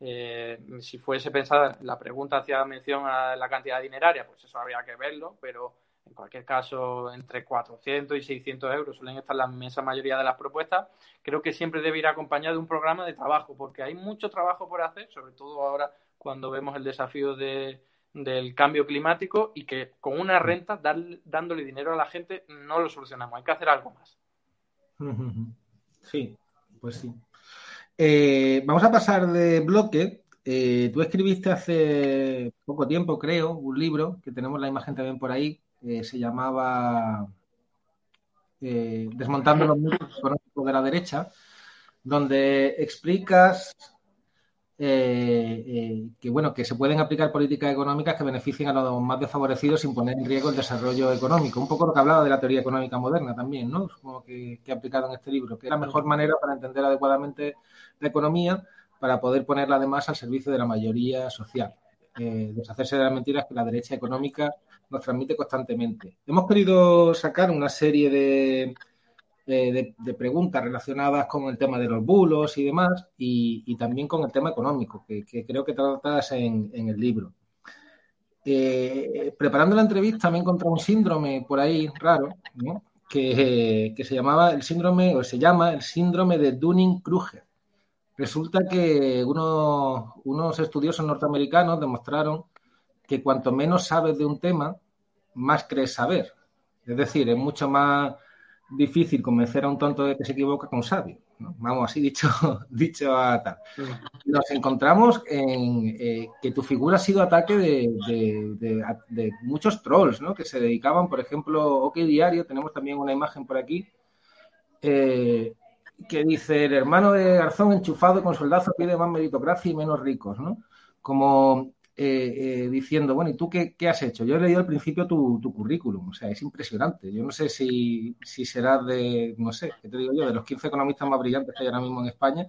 Speaker 3: eh, si fuese pensada, la pregunta hacía mención a la cantidad dineraria, pues eso habría que verlo, pero en cualquier caso, entre 400 y 600 euros suelen estar la inmensa mayoría de las propuestas. Creo que siempre debe ir acompañado de un programa de trabajo, porque hay mucho trabajo por hacer, sobre todo ahora cuando vemos el desafío de, del cambio climático y que con una renta, dar, dándole dinero a la gente, no lo solucionamos. Hay que hacer algo más.
Speaker 2: Sí, pues sí. Eh, vamos a pasar de bloque. Eh, tú escribiste hace poco tiempo, creo, un libro, que tenemos la imagen también por ahí, eh, se llamaba Desmontando los mitos económicos de la derecha, donde explicas eh, que bueno que se pueden aplicar políticas económicas que beneficien a los más desfavorecidos sin poner en riesgo el desarrollo económico. Un poco lo que hablaba de la teoría económica moderna también, ¿no? Como que, que he aplicado en este libro, que es la mejor manera para entender adecuadamente la economía para poder ponerla además al servicio de la mayoría social. Eh, deshacerse de las mentiras que la derecha económica nos transmite constantemente. Hemos querido sacar una serie de, de, preguntas relacionadas con el tema de los bulos y demás, y, también con el tema económico, que, creo que tratas en, el libro. Eh, preparando la entrevista me he encontrado un síndrome por ahí raro, que, que, se llamaba el síndrome, o se llama el síndrome de Dunning-Kruger. Resulta que unos, unos estudiosos norteamericanos demostraron que cuanto menos sabes de un tema, más crees saber. Es decir, es mucho más difícil convencer a un tonto de que se equivoca con sabio. ¿no? Vamos, así dicho, dicho a tal. Nos encontramos en eh, que tu figura ha sido ataque de, de, de, de, muchos trolls, ¿no? Que se dedicaban, por ejemplo, OK Diario, tenemos también una imagen por aquí, eh, que dice el hermano de Garzón enchufado con soldazo pide más meritocracia y menos ricos, ¿no? Como eh, eh, diciendo, bueno, ¿y tú qué, qué, has hecho? Yo he leído al principio tu, tu, currículum, o sea, es impresionante. Yo no sé si, si serás de, no sé, ¿qué te digo yo? De los 15 economistas más brillantes que hay ahora mismo en España,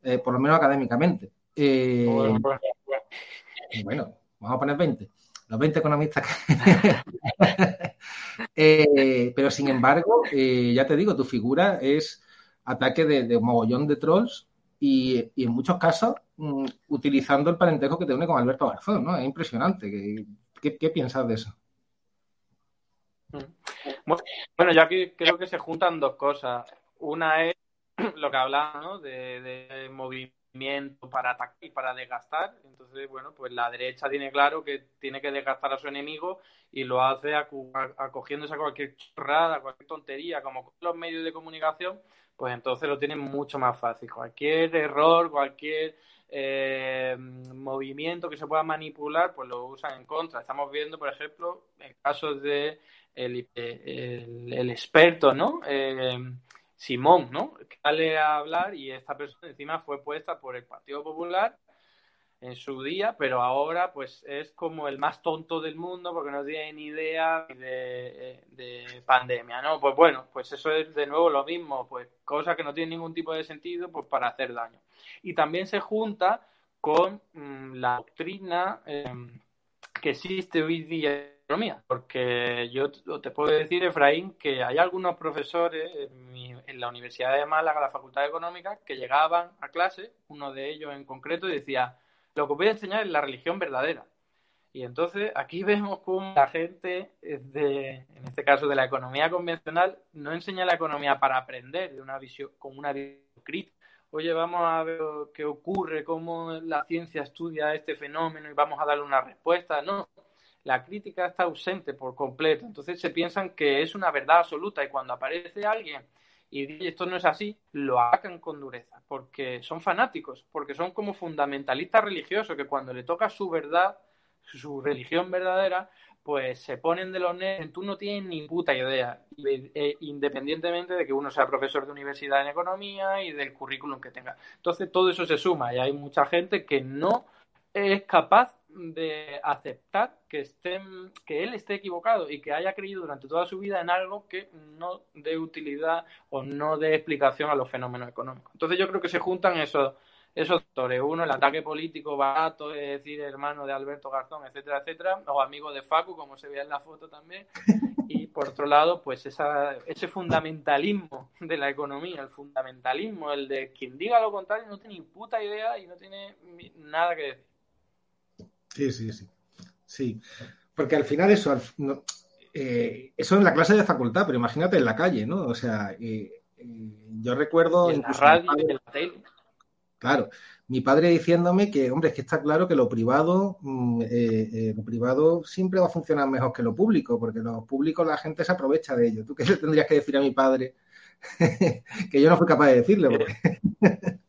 Speaker 2: eh, por lo menos académicamente. Bueno, vamos a poner 20. Los 20 economistas que... pero sin embargo, ya te digo, tu figura es ataque de, de un mogollón de trolls y, en muchos casos mm, utilizando el parentesco que te une con Alberto Garzón, ¿no? Es impresionante. ¿Qué, qué, piensas de eso?
Speaker 3: Mm. Bueno, yo aquí creo que se juntan dos cosas. Una es lo que hablaba, ¿no? De, de movimiento para atacar y para desgastar. Entonces, bueno, pues la derecha tiene claro que tiene que desgastar a su enemigo y lo hace acogiéndose a cualquier chorrada, cualquier tontería, como los medios de comunicación, pues entonces lo tienen mucho más fácil. Cualquier error, cualquier eh, movimiento que se pueda manipular, pues lo usan en contra. Estamos viendo, por ejemplo, en casos de el, el, experto, ¿no? Eh, Simón, ¿no? Sale a hablar y esta persona encima fue puesta por el Partido Popular en su día, pero ahora pues es como el más tonto del mundo porque no tiene ni idea de, de, pandemia, ¿no? Pues bueno, pues eso es de nuevo lo mismo, pues cosa que no tiene ningún tipo de sentido pues para hacer daño. Y también se junta con mm, la doctrina em, que existe hoy día economía, porque yo te puedo decir, Efraín, que hay algunos profesores en, la Universidad de Málaga, la Facultad de Económica, que llegaban a clase, uno de ellos en concreto, y decía, lo que voy a enseñar es la religión verdadera. Y entonces aquí vemos cómo la gente, de, en este caso de la economía convencional, no enseña la economía para aprender de una visión, con una visión crítica. Oye, vamos a ver qué ocurre, cómo la ciencia estudia este fenómeno y vamos a darle una respuesta. No, la crítica está ausente por completo. Entonces se piensan que es una verdad absoluta y cuando aparece alguien y esto no es así, lo atacan con dureza, porque son fanáticos, porque son como fundamentalistas religiosos que cuando le toca su verdad, su religión verdadera, pues se ponen de los nervios, tú no tienes ni puta idea, eh, independientemente de que uno sea profesor de universidad en economía y del currículum que tenga. Entonces todo eso se suma y hay mucha gente que no es capaz de aceptar que, estén, que él esté equivocado y que haya creído durante toda su vida en algo que no dé utilidad o no dé explicación a los fenómenos económicos. Entonces yo creo que se juntan esos, esos factores. Uno, el ataque político barato, es decir, hermano de Alberto Garzón, etcétera, etcétera, o amigo de Facu, como se ve en la foto también. Y por otro lado, pues esa, ese fundamentalismo de la economía, el fundamentalismo, el de quien diga lo contrario no tiene ni puta idea y no tiene nada que decir.
Speaker 2: Sí, sí, sí. Sí, porque al final eso, eh, eso en la clase de facultad, pero imagínate en la calle, ¿no? O sea, eh, eh, yo recuerdo...
Speaker 3: en la radio, en la tele.
Speaker 2: Claro, mi padre diciéndome que, hombre, es que está claro que lo privado, mm, lo privado siempre va a funcionar mejor que lo público, porque lo público la gente se aprovecha de ello. ¿Tú qué le tendrías que decir a mi padre? que yo no fui capaz de decirle. Porque...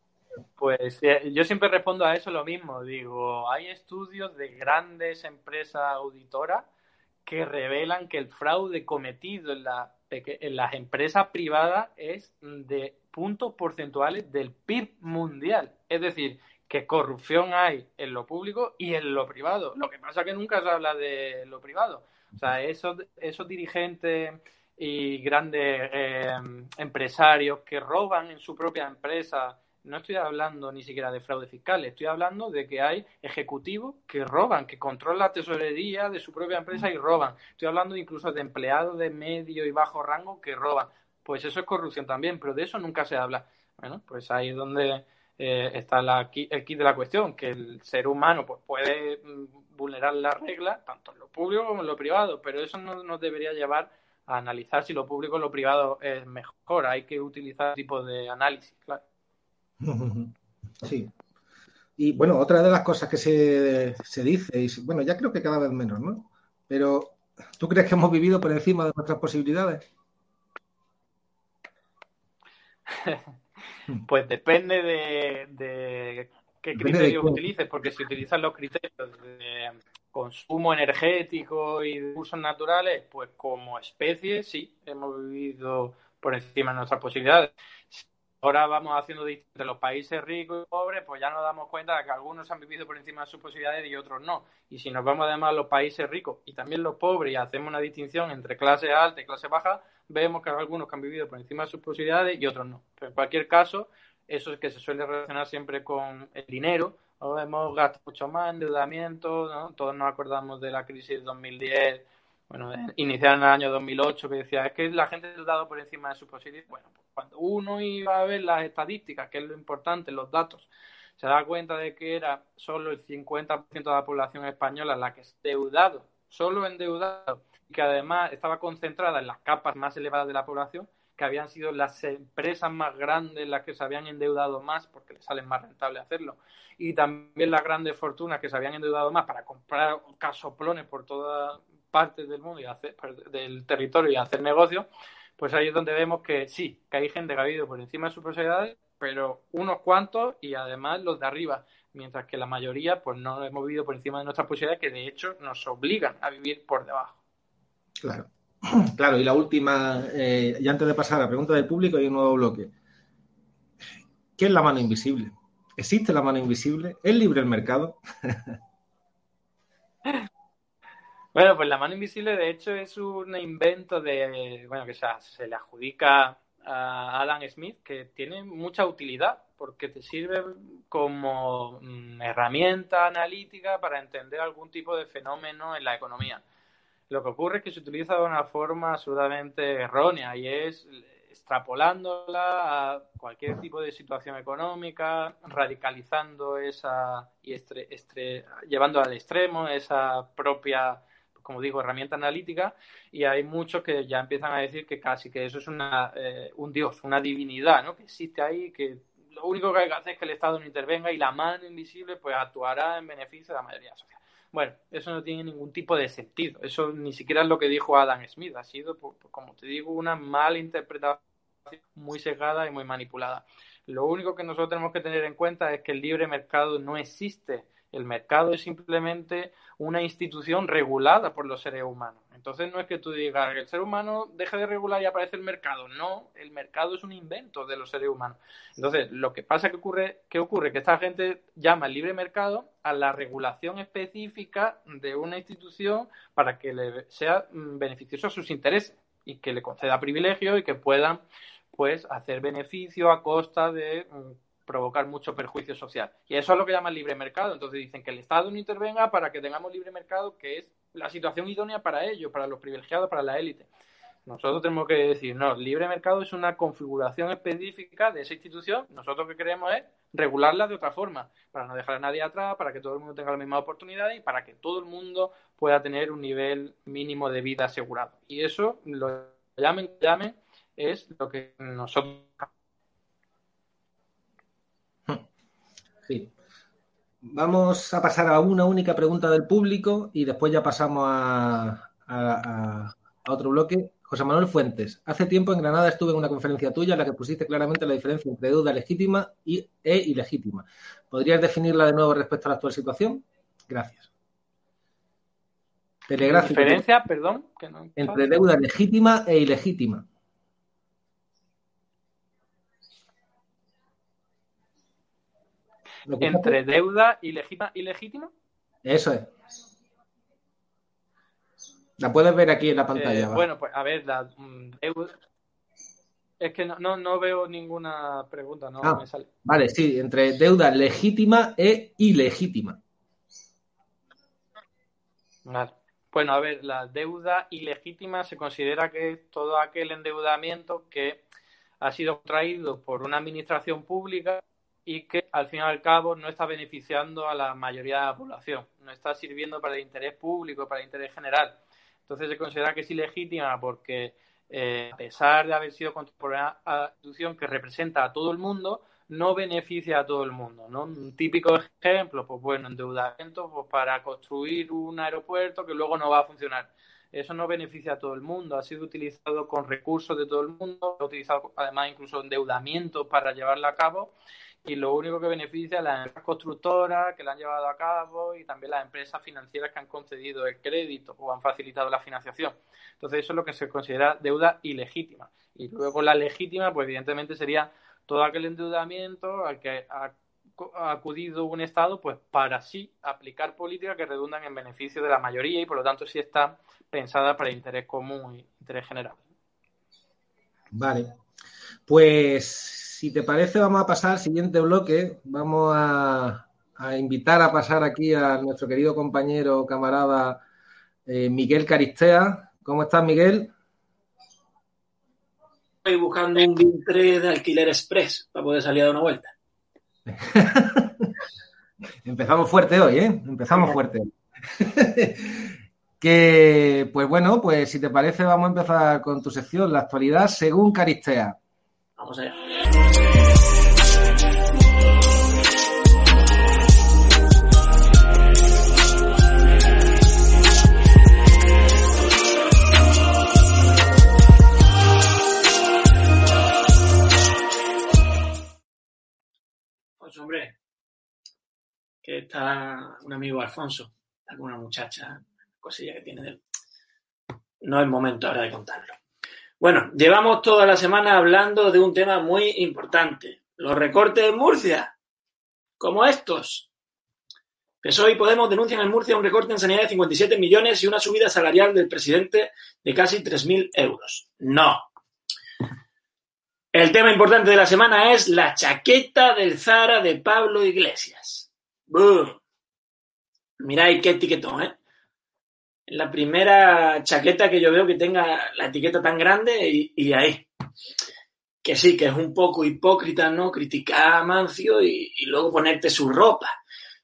Speaker 3: Pues eh, yo siempre respondo a eso lo mismo. Digo, hay estudios de grandes empresas auditoras que revelan que el fraude cometido en, en las empresas privadas es de puntos porcentuales del PIB mundial. Es decir, que corrupción hay en lo público y en lo privado. Lo que pasa es que nunca se habla de lo privado. O sea, esos, esos dirigentes y grandes eh, empresarios que roban en su propia empresa no estoy hablando ni siquiera de fraude fiscal, estoy hablando de que hay ejecutivos que roban, que controlan la tesorería de su propia empresa y roban. Estoy hablando incluso de empleados de medio y bajo rango que roban. Pues eso es corrupción también, pero de eso nunca se habla. Bueno, pues ahí es donde eh, está la, el kit de la cuestión, que el ser humano pues, puede mm, vulnerar las reglas, tanto en lo público como en lo privado, pero eso no nos debería llevar a analizar si lo público o lo privado es mejor. Hay que utilizar tipo de análisis, claro.
Speaker 2: Sí. Y bueno, otra de las cosas que se, se dice, y bueno, ya creo que cada vez menos, ¿no? Pero, ¿tú crees que hemos vivido por encima de nuestras posibilidades?
Speaker 3: Pues depende de, qué criterios utilices, porque si utilizas los criterios de consumo energético y de usos naturales, pues como especie sí, hemos vivido por encima de nuestras posibilidades ahora vamos haciendo entre los países ricos y pobres, pues ya nos damos cuenta de que algunos han vivido por encima de sus posibilidades y otros no. Y si nos vamos además a los países ricos y también los pobres y hacemos una distinción entre clase alta y clase baja, vemos que algunos que han vivido por encima de sus posibilidades y otros no. Pero en cualquier caso, eso es que se suele relacionar siempre con el dinero. Hemos gastado mucho más, endeudamiento, ¿no? todos nos acordamos de la crisis de 2010 bueno, iniciaron en el año 2008, que decía, es que la gente ha dado por encima de su posibilidad. Bueno, pues cuando uno iba a ver las estadísticas, que es lo importante, los datos, se da cuenta de que era solo el 50% de la población española la que es endeudado, solo endeudado, y que además estaba concentrada en las capas más elevadas de la población, que habían sido las empresas más grandes las que se habían endeudado más porque les sale más rentable hacerlo y también las grandes fortunas que se habían endeudado más para comprar casoplones por todas partes del mundo y hacer, del territorio y hacer negocios, pues ahí es donde vemos que sí, que hay gente que ha vivido por encima de sus posibilidades, pero unos cuantos y además los de arriba, mientras que la mayoría pues no hemos vivido por encima de nuestras posibilidades que de hecho nos obligan a vivir por debajo.
Speaker 2: Claro. Claro, y la última, eh, y antes de pasar a la pregunta del público, hay un nuevo bloque. ¿Qué es la mano invisible? ¿Existe la mano invisible? ¿Es libre el mercado?
Speaker 3: bueno, pues la mano invisible de hecho es un invento de, bueno, que se, se le adjudica a Adam Smith que tiene mucha utilidad porque te sirve como mm, herramienta analítica para entender algún tipo de fenómeno en la economía. Lo que ocurre es que se utiliza de una forma absolutamente errónea y es extrapolándola a cualquier tipo de situación económica, radicalizando esa y estre, llevando al extremo esa propia, como digo, herramienta analítica. Y hay muchos que ya empiezan a decir que casi que eso es una, eh, un dios, una divinidad, ¿no? Que existe ahí, que lo único que hay que hacer es que el Estado no intervenga y la mano invisible pues actuará en beneficio de la mayoría social. Bueno, eso no tiene ningún tipo de sentido. Eso ni siquiera es lo que dijo Adam Smith. Ha sido, como te digo, una mala interpretación muy cegada y muy manipulada. Lo único que nosotros tenemos que tener en cuenta es que el libre mercado no existe. El mercado es simplemente una institución regulada por los seres humanos. Entonces no es que tú digas que el ser humano deja de regular y aparece el mercado. No, el mercado es un invento de los seres humanos. Entonces, lo que pasa que ocurre, que ocurre que esta gente llama el libre mercado a la regulación específica de una institución para que le sea mm, beneficioso a sus intereses y que le conceda privilegios y que puedan pues hacer beneficio a costa de mm, provocar mucho perjuicio social. Y eso es lo que llaman libre mercado. Entonces dicen que el Estado no intervenga para que tengamos libre mercado, que es la situación idónea para ellos, para los privilegiados, para la élite. Nosotros tenemos que decir, no, libre mercado es una configuración específica de esa institución. Nosotros lo que queremos es regularla de otra forma, para no dejar a nadie atrás, para que todo el mundo tenga la misma oportunidad y para que todo el mundo pueda tener un nivel mínimo de vida asegurado. Y eso, lo llamen, llamen, es lo que nosotros
Speaker 2: Sí. Vamos a pasar a una única pregunta del público y después ya pasamos a, otro bloque. José Manuel Fuentes, hace tiempo en Granada estuve en una conferencia tuya en la que pusiste claramente la diferencia entre deuda legítima y, e ilegítima. ¿Podrías definirla de nuevo respecto a la actual situación? Gracias.
Speaker 3: diferencia, perdón?
Speaker 2: entre deuda legítima e ilegítima.
Speaker 3: Entre deuda ilegítima y legítima.
Speaker 2: Eso es. La puedes ver aquí en la pantalla.
Speaker 3: Eh, bueno, pues a ver, la mm, Es que no, no, veo ninguna pregunta, no ah, me sale.
Speaker 2: Vale, sí, entre deuda legítima e ilegítima.
Speaker 3: Bueno, a ver, la deuda ilegítima se considera que es todo aquel endeudamiento que ha sido traído por una administración pública y que al fin y al cabo no está beneficiando a la mayoría de la población, no está sirviendo para el interés público, para el interés general. Entonces se considera que es ilegítima porque eh, a pesar de haber sido por una institución que representa a todo el mundo, no beneficia a todo el mundo. ¿no? Un típico ejemplo, pues bueno, endeudamiento pues, para construir un aeropuerto que luego no va a funcionar. Eso no beneficia a todo el mundo, ha sido utilizado con recursos de todo el mundo, ha utilizado además incluso endeudamiento para llevarlo a cabo y lo único que beneficia a las empresas constructoras que la han llevado a cabo y también las empresas financieras que han concedido el crédito o han facilitado la financiación. Entonces eso es lo que se considera deuda ilegítima. Y luego la legítima, pues evidentemente sería todo aquel endeudamiento al que ha acudido un Estado pues para sí aplicar políticas que redundan en beneficio de la mayoría y por lo tanto sí está pensada para interés común y interés general.
Speaker 2: Vale. Pues si te parece, vamos a pasar al siguiente bloque. Vamos a, invitar a pasar aquí a nuestro querido compañero, camarada eh, Miguel Caristea. ¿Cómo estás, Miguel?
Speaker 5: Estoy buscando un vintre de alquiler express para poder salir a dar una vuelta.
Speaker 2: Empezamos fuerte hoy, ¿eh? Empezamos fuerte. Que, pues bueno, pues si te parece, vamos a empezar con tu sección, la actualidad según Caristea.
Speaker 5: Vamos allá. Pues hombre, que está un amigo Alfonso, está con una muchacha, cosilla que tiene de él. No es momento ahora de contarlo. Bueno, llevamos toda la semana hablando de un tema muy importante, los recortes en Murcia, como estos. PSOE y Podemos denuncian en Murcia un recorte en sanidad de 57 millones y una subida salarial del presidente de casi 3.000 euros. No. El tema importante de la semana es la chaqueta del Zara de Pablo Iglesias. ¡Bum! Mirad qué etiquetón, ¿eh? La primera chaqueta que yo veo que tenga la etiqueta tan grande y, ahí. Que sí, que es un poco hipócrita, ¿no? Criticar a Mancio y, luego ponerte su ropa.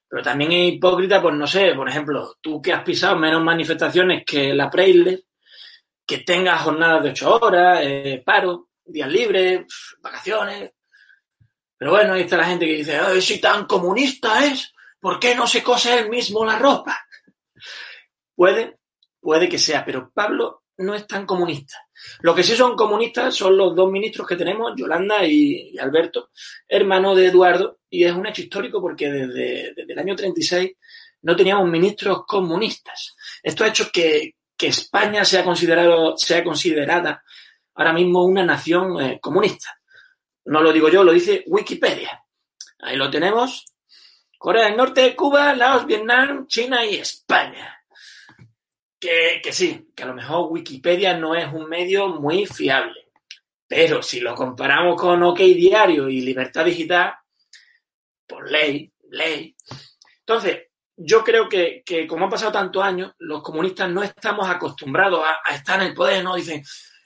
Speaker 5: Pero también es hipócrita, pues no sé, por ejemplo, tú que has pisado menos manifestaciones que la Preisler, que tengas jornadas de ocho horas, eh, paro, días libres, vacaciones. Pero bueno, ahí está la gente que dice, "Ay, si tan comunista es, ¿por qué no se cose él mismo la ropa? Puede, puede que sea, pero Pablo no es tan comunista. Lo que sí son comunistas son los dos ministros que tenemos, Yolanda y, y Alberto, hermano de Eduardo, y es un hecho histórico porque desde, desde el año 36 no teníamos ministros comunistas. Esto ha hecho que, que España sea, considerado, sea considerada ahora mismo una nación eh, comunista. No lo digo yo, lo dice Wikipedia. Ahí lo tenemos. Corea del Norte, Cuba, Laos, Vietnam, China y España. Que, que sí, que a lo mejor Wikipedia no es un medio muy fiable. Pero si lo comparamos con OK Diario y Libertad Digital, por ley, ley. Entonces, yo creo que, que como han pasado tantos años, los comunistas no estamos acostumbrados a, estar en el poder, ¿no? Dicen,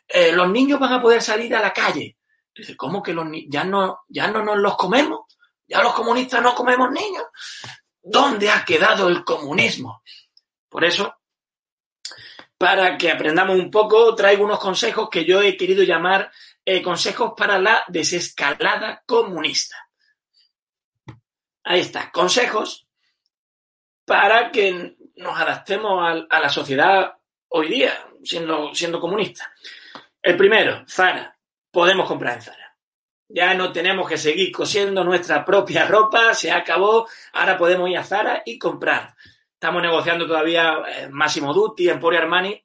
Speaker 5: eh, los niños van a poder salir a la calle. Dice, ¿cómo que los ya no, ya no nos los comemos? ¿Ya los comunistas no comemos niños? ¿Dónde ha quedado el comunismo? Por eso, para que aprendamos un poco, traigo unos consejos que yo he querido llamar eh, consejos para la desescalada comunista. Ahí está, consejos para que nos adaptemos a, la sociedad hoy día, siendo, siendo comunista. El primero, Zara. Podemos comprar en Zara. Ya no tenemos que seguir cosiendo nuestra propia ropa, se acabó, ahora podemos ir a Zara y comprar. Estamos negociando todavía eh, Massimo Dutti, Emporio Armani,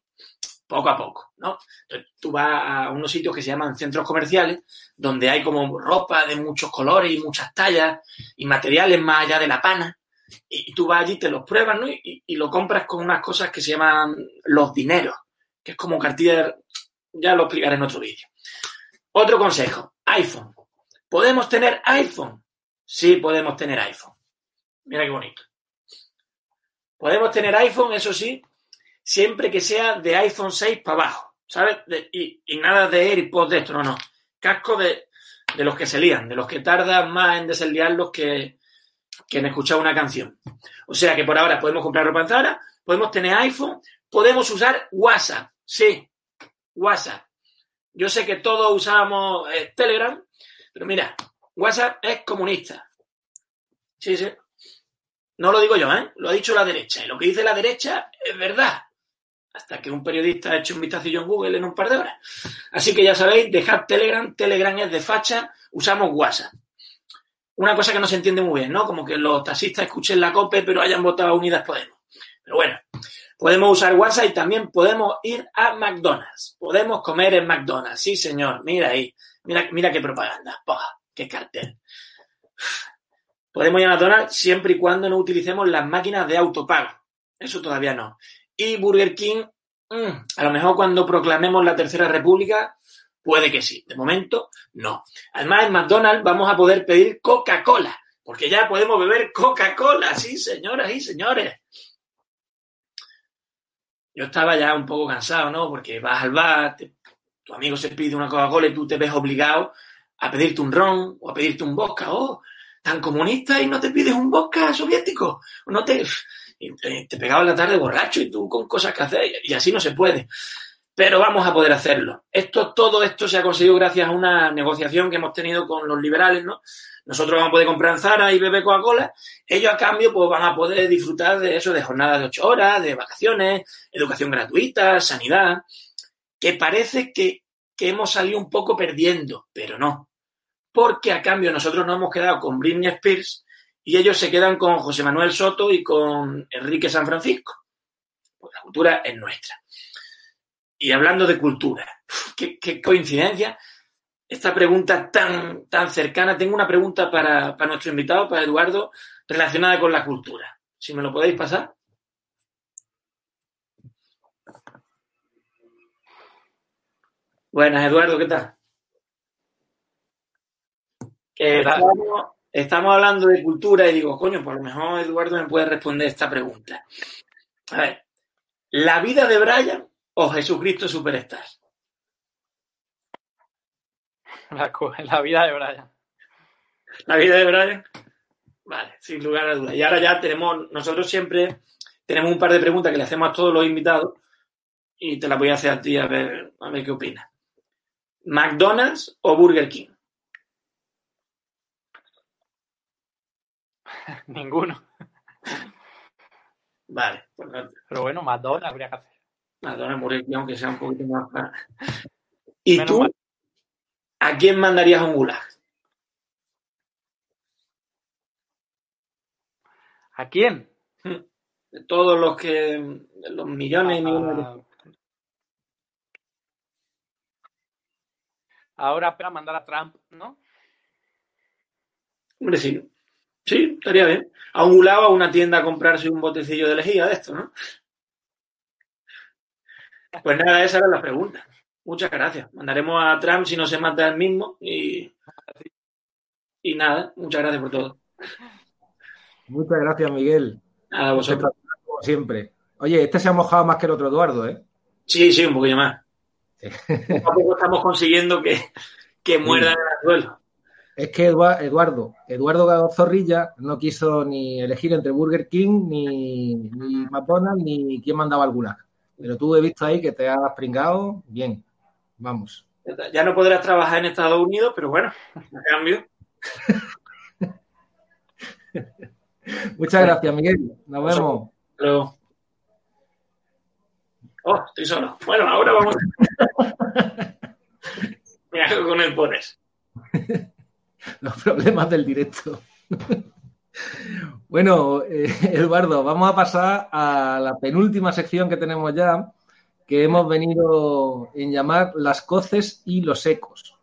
Speaker 5: poco a poco, ¿no? Entonces, tú vas a unos sitios que se llaman centros comerciales, donde hay como ropa de muchos colores y muchas tallas y materiales más allá de la pana, y tú vas allí, te los pruebas, ¿no? Y, y lo compras con unas cosas que se llaman los dineros, que es como cartilla, ya lo explicaré en otro vídeo. Otro consejo, iPhone. ¿Podemos tener iPhone? Sí, podemos tener iPhone. Mira qué bonito. Podemos tener iPhone, eso sí, siempre que sea de iPhone 6 para abajo, ¿sabes? Y, nada de AirPods de esto, no, no. Casco de, de los que se lían, de los que tardan más en desliarlos que, que en escuchar una canción. O sea que por ahora podemos comprar ropa en Zara, podemos tener iPhone, podemos usar WhatsApp. Sí, WhatsApp. Yo sé que todos usamos eh, Telegram, pero mira, WhatsApp es comunista. Sí, sí. No lo digo yo, ¿eh? Lo ha dicho la derecha. Y lo que dice la derecha es verdad. Hasta que un periodista ha hecho un vistacillo en Google en un par de horas. Así que ya sabéis, dejad Telegram. Telegram es de facha. Usamos WhatsApp. Una cosa que no se entiende muy bien, ¿no? Como que los taxistas escuchen la COPE, pero hayan votado Unidas Podemos. Pero bueno, podemos usar WhatsApp y también podemos ir a McDonald's. Podemos comer en McDonald's. Sí, señor. Mira ahí. Mira, mira qué propaganda. ¡Pah! ¡Qué cartel! Podemos ir a McDonald's siempre y cuando no utilicemos las máquinas de autopago. Eso todavía no. Y Burger King, mm, a lo mejor cuando proclamemos la Tercera República, puede que sí. De momento, no. Además, en McDonald's vamos a poder pedir Coca-Cola, porque ya podemos beber Coca-Cola, sí, señoras y señores. Yo estaba ya un poco cansado, ¿no? Porque vas al bar, tu amigo se pide una Coca-Cola y tú te ves obligado a pedirte un ron o a pedirte un vodka. Oh, tan comunista y no te pides un vodka soviético. No te... y te, pegaba la tarde borracho y tú con cosas que hacer y así no se puede. Pero vamos a poder hacerlo. Esto, todo esto se ha conseguido gracias a una negociación que hemos tenido con los liberales, ¿no? Nosotros vamos a poder comprar Zara y beber Coca-Cola. Ellos, a cambio, pues van a poder disfrutar de eso, de jornadas de ocho horas, de vacaciones, educación gratuita, sanidad. Que parece que, que hemos salido un poco perdiendo, pero no. Porque a cambio nosotros nos hemos quedado con Britney Spears y ellos se quedan con José Manuel Soto y con Enrique San Francisco. Pues la cultura es nuestra. Y hablando de cultura, qué, qué coincidencia esta pregunta tan, tan cercana. Tengo una pregunta para, para nuestro invitado, para Eduardo, relacionada con la cultura. Si me lo podéis pasar. Buenas, Eduardo, ¿qué tal? Que estamos, estamos hablando de cultura y digo, coño, por lo mejor Eduardo me puede responder esta pregunta. A ver, ¿la vida de Brian o Jesucristo Superstar?
Speaker 3: La, la vida de Brian.
Speaker 5: La vida de Brian. Vale, sin lugar a dudas. Y ahora ya tenemos, nosotros siempre tenemos un par de preguntas que le hacemos a todos los invitados y te las voy a hacer a ti a ver, a ver qué opinas. ¿McDonald's o Burger King?
Speaker 3: Ninguno.
Speaker 5: Vale, pues no-
Speaker 3: Pero bueno, Madonna habría que hacer.
Speaker 5: Burger King, aunque sea un poquito más. ¿Y
Speaker 3: Menos
Speaker 5: tú
Speaker 3: mal.
Speaker 5: a quién mandarías un gulag?
Speaker 3: ¿A quién?
Speaker 5: De todos los que... de los millones y millones de...
Speaker 3: A- Ahora para mandar a Trump, ¿no?
Speaker 5: Hombre, sí. Sí, estaría bien. A un a una tienda a comprarse un botecillo de lejía de esto, ¿no? Pues nada, esa era la pregunta. Muchas gracias. Mandaremos a Trump si no se mata él mismo y, y nada, muchas gracias por todo.
Speaker 2: Muchas gracias, Miguel.
Speaker 5: A vosotros.
Speaker 2: Como siempre. Oye, este se ha mojado más que el otro Eduardo, ¿eh?
Speaker 5: Sí, sí, un poquillo más. Poco a poco estamos consiguiendo que, que muerdan el suelo.
Speaker 2: Es que Edua- Eduardo, Eduardo Zorrilla no quiso ni elegir entre Burger King, ni, ni McDonald's, ni quién mandaba al gulag. Pero tú he visto ahí que te has pringado. Bien, vamos.
Speaker 5: Ya no podrás trabajar en Estados Unidos, pero bueno, a cambio.
Speaker 2: Muchas gracias, Miguel. Nos vemos.
Speaker 5: Pero... Oh, estoy solo. Bueno, ahora vamos. Mira con el pones.
Speaker 2: Los problemas del directo. Bueno, eh, Eduardo, vamos a pasar a la penúltima sección que tenemos ya, que hemos venido en llamar las coces y los ecos.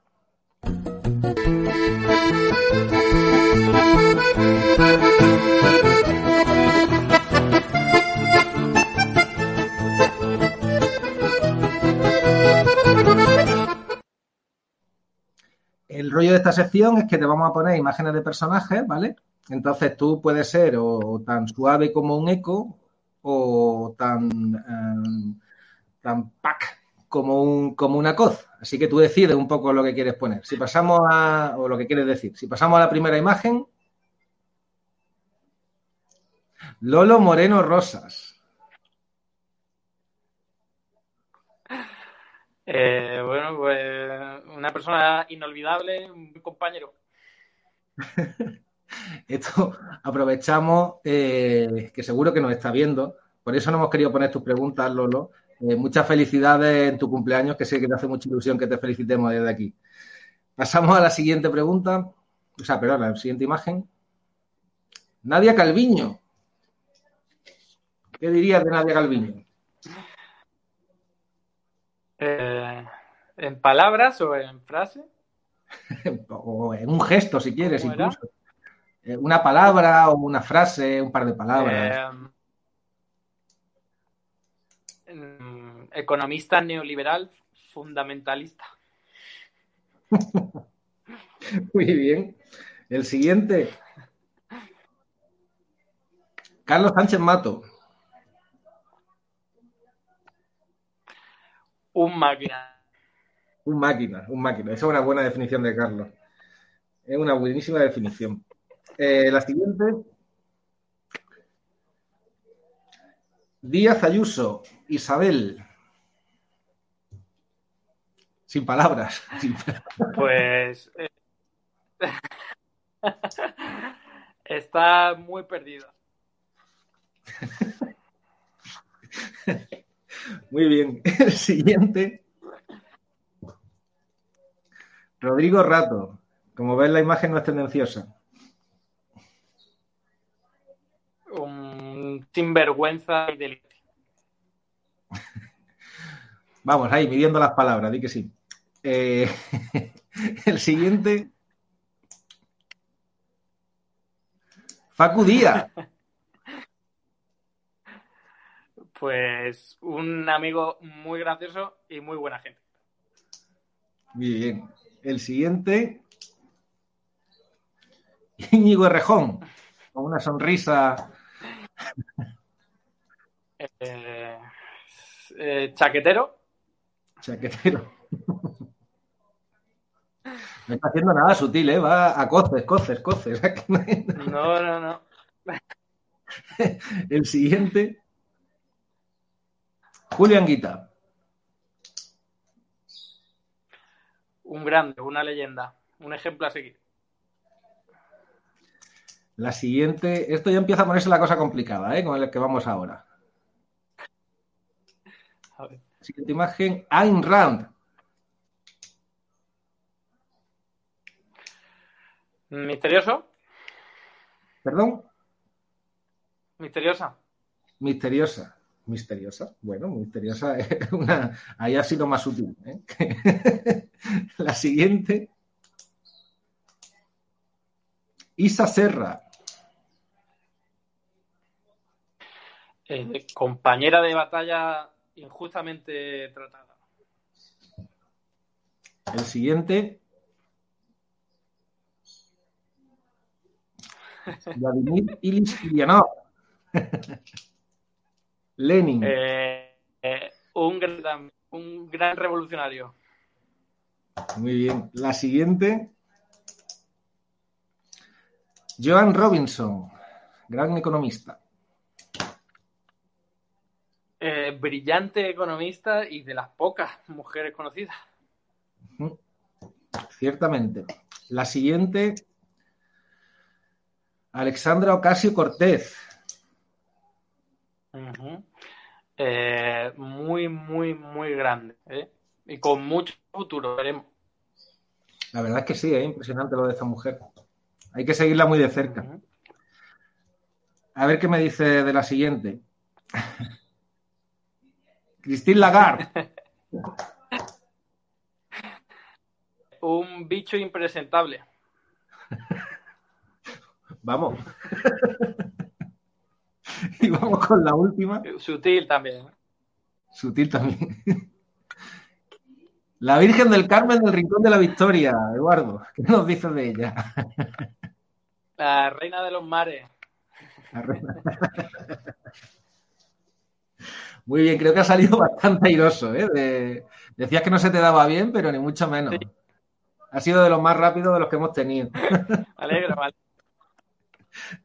Speaker 2: El rollo de esta sección es que te vamos a poner imágenes de personajes, ¿vale? Entonces tú puedes ser o tan suave como un eco o tan, eh, tan pack como, un, como una coz. Así que tú decides un poco lo que quieres poner. Si pasamos a, o lo que quieres decir, si pasamos a la primera imagen, Lolo Moreno Rosas.
Speaker 3: Eh, bueno, pues una persona inolvidable, un compañero.
Speaker 2: Esto aprovechamos eh, que seguro que nos está viendo. Por eso no hemos querido poner tus preguntas, Lolo. Eh, muchas felicidades en tu cumpleaños, que sé que te hace mucha ilusión que te felicitemos desde aquí. Pasamos a la siguiente pregunta. O sea, perdón, la siguiente imagen. Nadia Calviño. ¿Qué dirías de Nadia Calviño?
Speaker 3: Eh, ¿En palabras o en frase?
Speaker 2: o en un gesto, si quieres, incluso. Eh, Una palabra o una frase, un par de palabras.
Speaker 3: Eh, mm, economista neoliberal fundamentalista.
Speaker 2: Muy bien. El siguiente. Carlos Sánchez Mato.
Speaker 3: Un máquina.
Speaker 2: Un máquina, un máquina. Esa es una buena definición de Carlos. Es una buenísima definición. Eh, la siguiente. Díaz Ayuso, Isabel. Sin palabras. Sin palabras.
Speaker 3: Pues. eh, está muy perdido.
Speaker 2: Muy bien. El siguiente. Rodrigo Rato. Como ves, la imagen no es tendenciosa.
Speaker 3: Un sinvergüenza y delito.
Speaker 2: Vamos, ahí, midiendo las palabras, di que sí. Eh, el siguiente. Facu Díaz.
Speaker 3: Pues un amigo muy gracioso y muy buena gente.
Speaker 2: Muy bien. El siguiente. Íñigo Errejón. Con una sonrisa.
Speaker 3: Eh, eh, chaquetero.
Speaker 2: Chaquetero. No está haciendo nada sutil, ¿eh? Va a coces, coces, coces.
Speaker 3: No, no, no.
Speaker 2: El siguiente. Julián Guita.
Speaker 3: Un grande, una leyenda, un ejemplo a seguir.
Speaker 2: La siguiente. Esto ya empieza a ponerse la cosa complicada, ¿eh? Con el que vamos ahora.
Speaker 3: A ver.
Speaker 2: Siguiente imagen. Ayn Rand.
Speaker 3: Misterioso,
Speaker 2: Perdón.
Speaker 3: misteriosa.
Speaker 2: Misteriosa. Misteriosa. Bueno, misteriosa una. Ahí ha sido más sutil. ¿eh? La siguiente. Isa Serra.
Speaker 3: Eh, compañera de batalla injustamente tratada.
Speaker 2: El siguiente. Vladimir Ulyanov. Lenin.
Speaker 3: Eh, eh, un, gran, un gran revolucionario.
Speaker 2: Muy bien. La siguiente. Joan Robinson, gran economista.
Speaker 3: Eh, brillante economista y de las pocas mujeres conocidas.
Speaker 2: Ciertamente. La siguiente. Alexandra Ocasio Cortez.
Speaker 3: Eh, muy, muy, muy grande. ¿eh? Y con mucho futuro, veremos.
Speaker 2: La verdad es que sí, es impresionante lo de esta mujer. Hay que seguirla muy de cerca. A ver qué me dice de la siguiente. Christine Lagarde.
Speaker 3: Un bicho impresentable.
Speaker 2: Vamos. y vamos con la última.
Speaker 3: Sutil también. ¿eh?
Speaker 2: Sutil también. La Virgen del Carmen del Rincón de la Victoria, Eduardo. ¿Qué nos dices de ella?
Speaker 3: La reina de los mares.
Speaker 2: La reina. Muy bien, creo que ha salido bastante airoso. ¿eh? De- Decías que no se te daba bien, pero ni mucho menos.
Speaker 3: Sí.
Speaker 2: Ha sido de los más rápidos de los que hemos tenido.
Speaker 3: Me alegro, vale.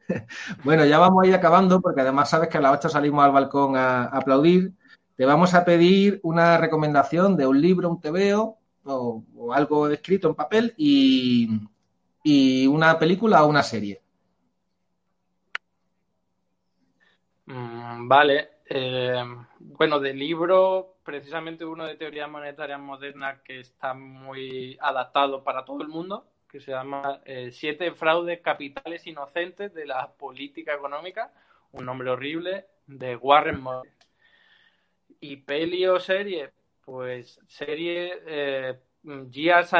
Speaker 2: Bueno, ya vamos a ir acabando porque además sabes que a las 8 salimos al balcón a, aplaudir. Te vamos a pedir una recomendación de un libro, un tebeo o, o algo escrito en papel y, y una película o una serie.
Speaker 3: Mm, vale. Eh, bueno, de libro, precisamente uno de teoría monetaria moderna que está muy adaptado para todo el mundo, que se llama eh, Siete fraudes capitales inocentes de la política económica, un nombre horrible, de Warren Murray. Y peli o serie, pues serie eh, and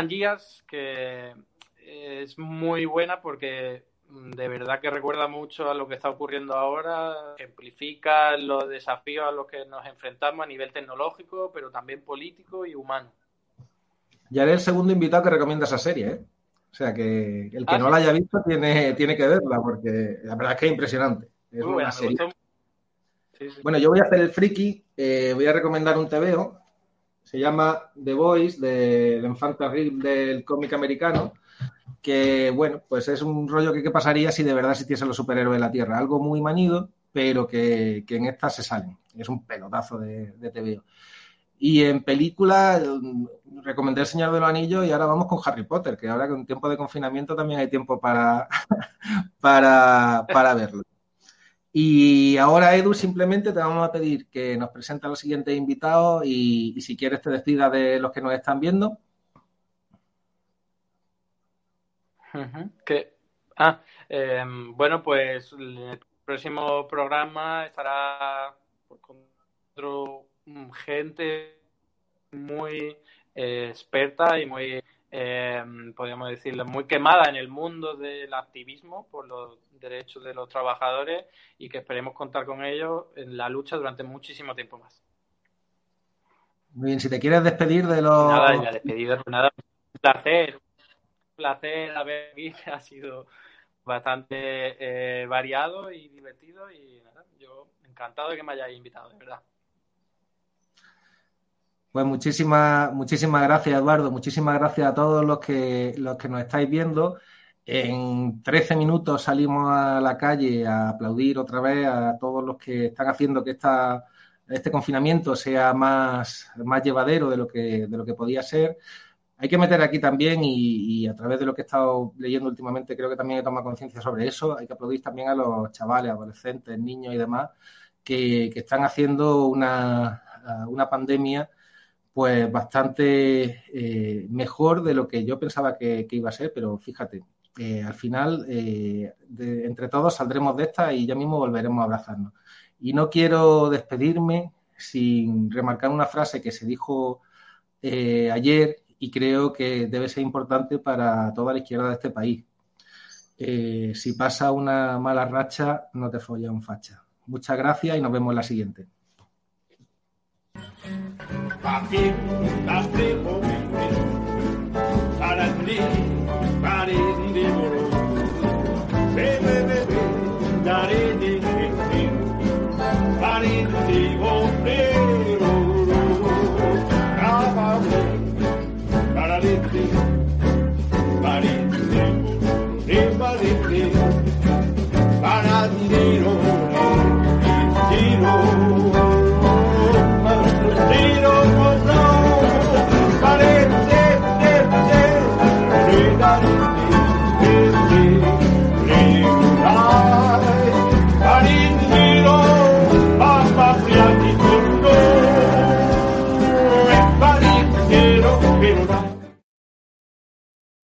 Speaker 3: Years, que es muy buena porque mm, de verdad que recuerda mucho a lo que está ocurriendo ahora, ejemplifica los desafíos a los que nos enfrentamos a nivel tecnológico, pero también político y humano.
Speaker 2: Ya eres el segundo invitado que recomienda esa serie, ¿eh? O sea que el que
Speaker 3: Ah,
Speaker 2: no la haya visto tiene, tiene que verla porque la verdad es que es impresionante. Es una
Speaker 3: buena,
Speaker 2: serie.
Speaker 3: gustó. Sí, sí.
Speaker 2: Bueno, yo voy a hacer el friki, eh, voy a recomendar un TVO, se llama The Voice, del enfant terrible del cómic americano, que bueno, pues es un rollo que qué pasaría si de verdad existiesen los superhéroes en la Tierra, algo muy manido, pero que, en esta se salen. Es un pelotazo de, de TVO. Y en película, mm, recomendé El Señor de los Anillos y ahora vamos con Harry Potter, que ahora con tiempo de confinamiento también hay tiempo para, para, para verlo. Y ahora, Edu, simplemente te vamos a pedir que nos presente a los siguientes invitados y, si quieres te despida de los que nos están viendo.
Speaker 3: Ah, em, bueno, pues el próximo programa estará con otro, gente muy eh, experta y muy eh, podríamos decirlo, muy quemada en el mundo del activismo por los derechos de los trabajadores y que esperemos contar con ellos en la lucha durante muchísimo tiempo más.
Speaker 2: Muy bien, si te quieres despedir de los...
Speaker 3: Nada, ya despedido, pues nada, un placer, un placer haber aquí, ha sido bastante eh, variado y divertido y nada, yo encantado de que me hayáis invitado, de verdad.
Speaker 2: Pues muchísimas, muchísimas gracias, Eduardo. Muchísimas gracias a todos los que, los que nos estáis viendo. En 13 minutos salimos a la calle a aplaudir otra vez a todos los que están haciendo que esta, este confinamiento sea más, más llevadero de lo, que, de lo que podía ser. Hay que meter aquí también, y, a través de lo que he estado leyendo últimamente, creo que también he tomado conciencia sobre eso, hay que aplaudir también a los chavales, adolescentes, niños y demás, que, que están haciendo una, una pandemia pues bastante eh, mejor de lo que yo pensaba que, iba a ser, pero fíjate, eh, al final eh, entre todos saldremos de esta y ya mismo volveremos a abrazarnos. Y no quiero despedirme sin remarcar una frase que se dijo ayer y creo que debe ser importante para toda la izquierda de este país. si pasa una mala racha, no te folla un facha. Muchas gracias y nos vemos en la siguiente. Aquí das tribo para ti, para di moro. Bebe bebe, dare di di, para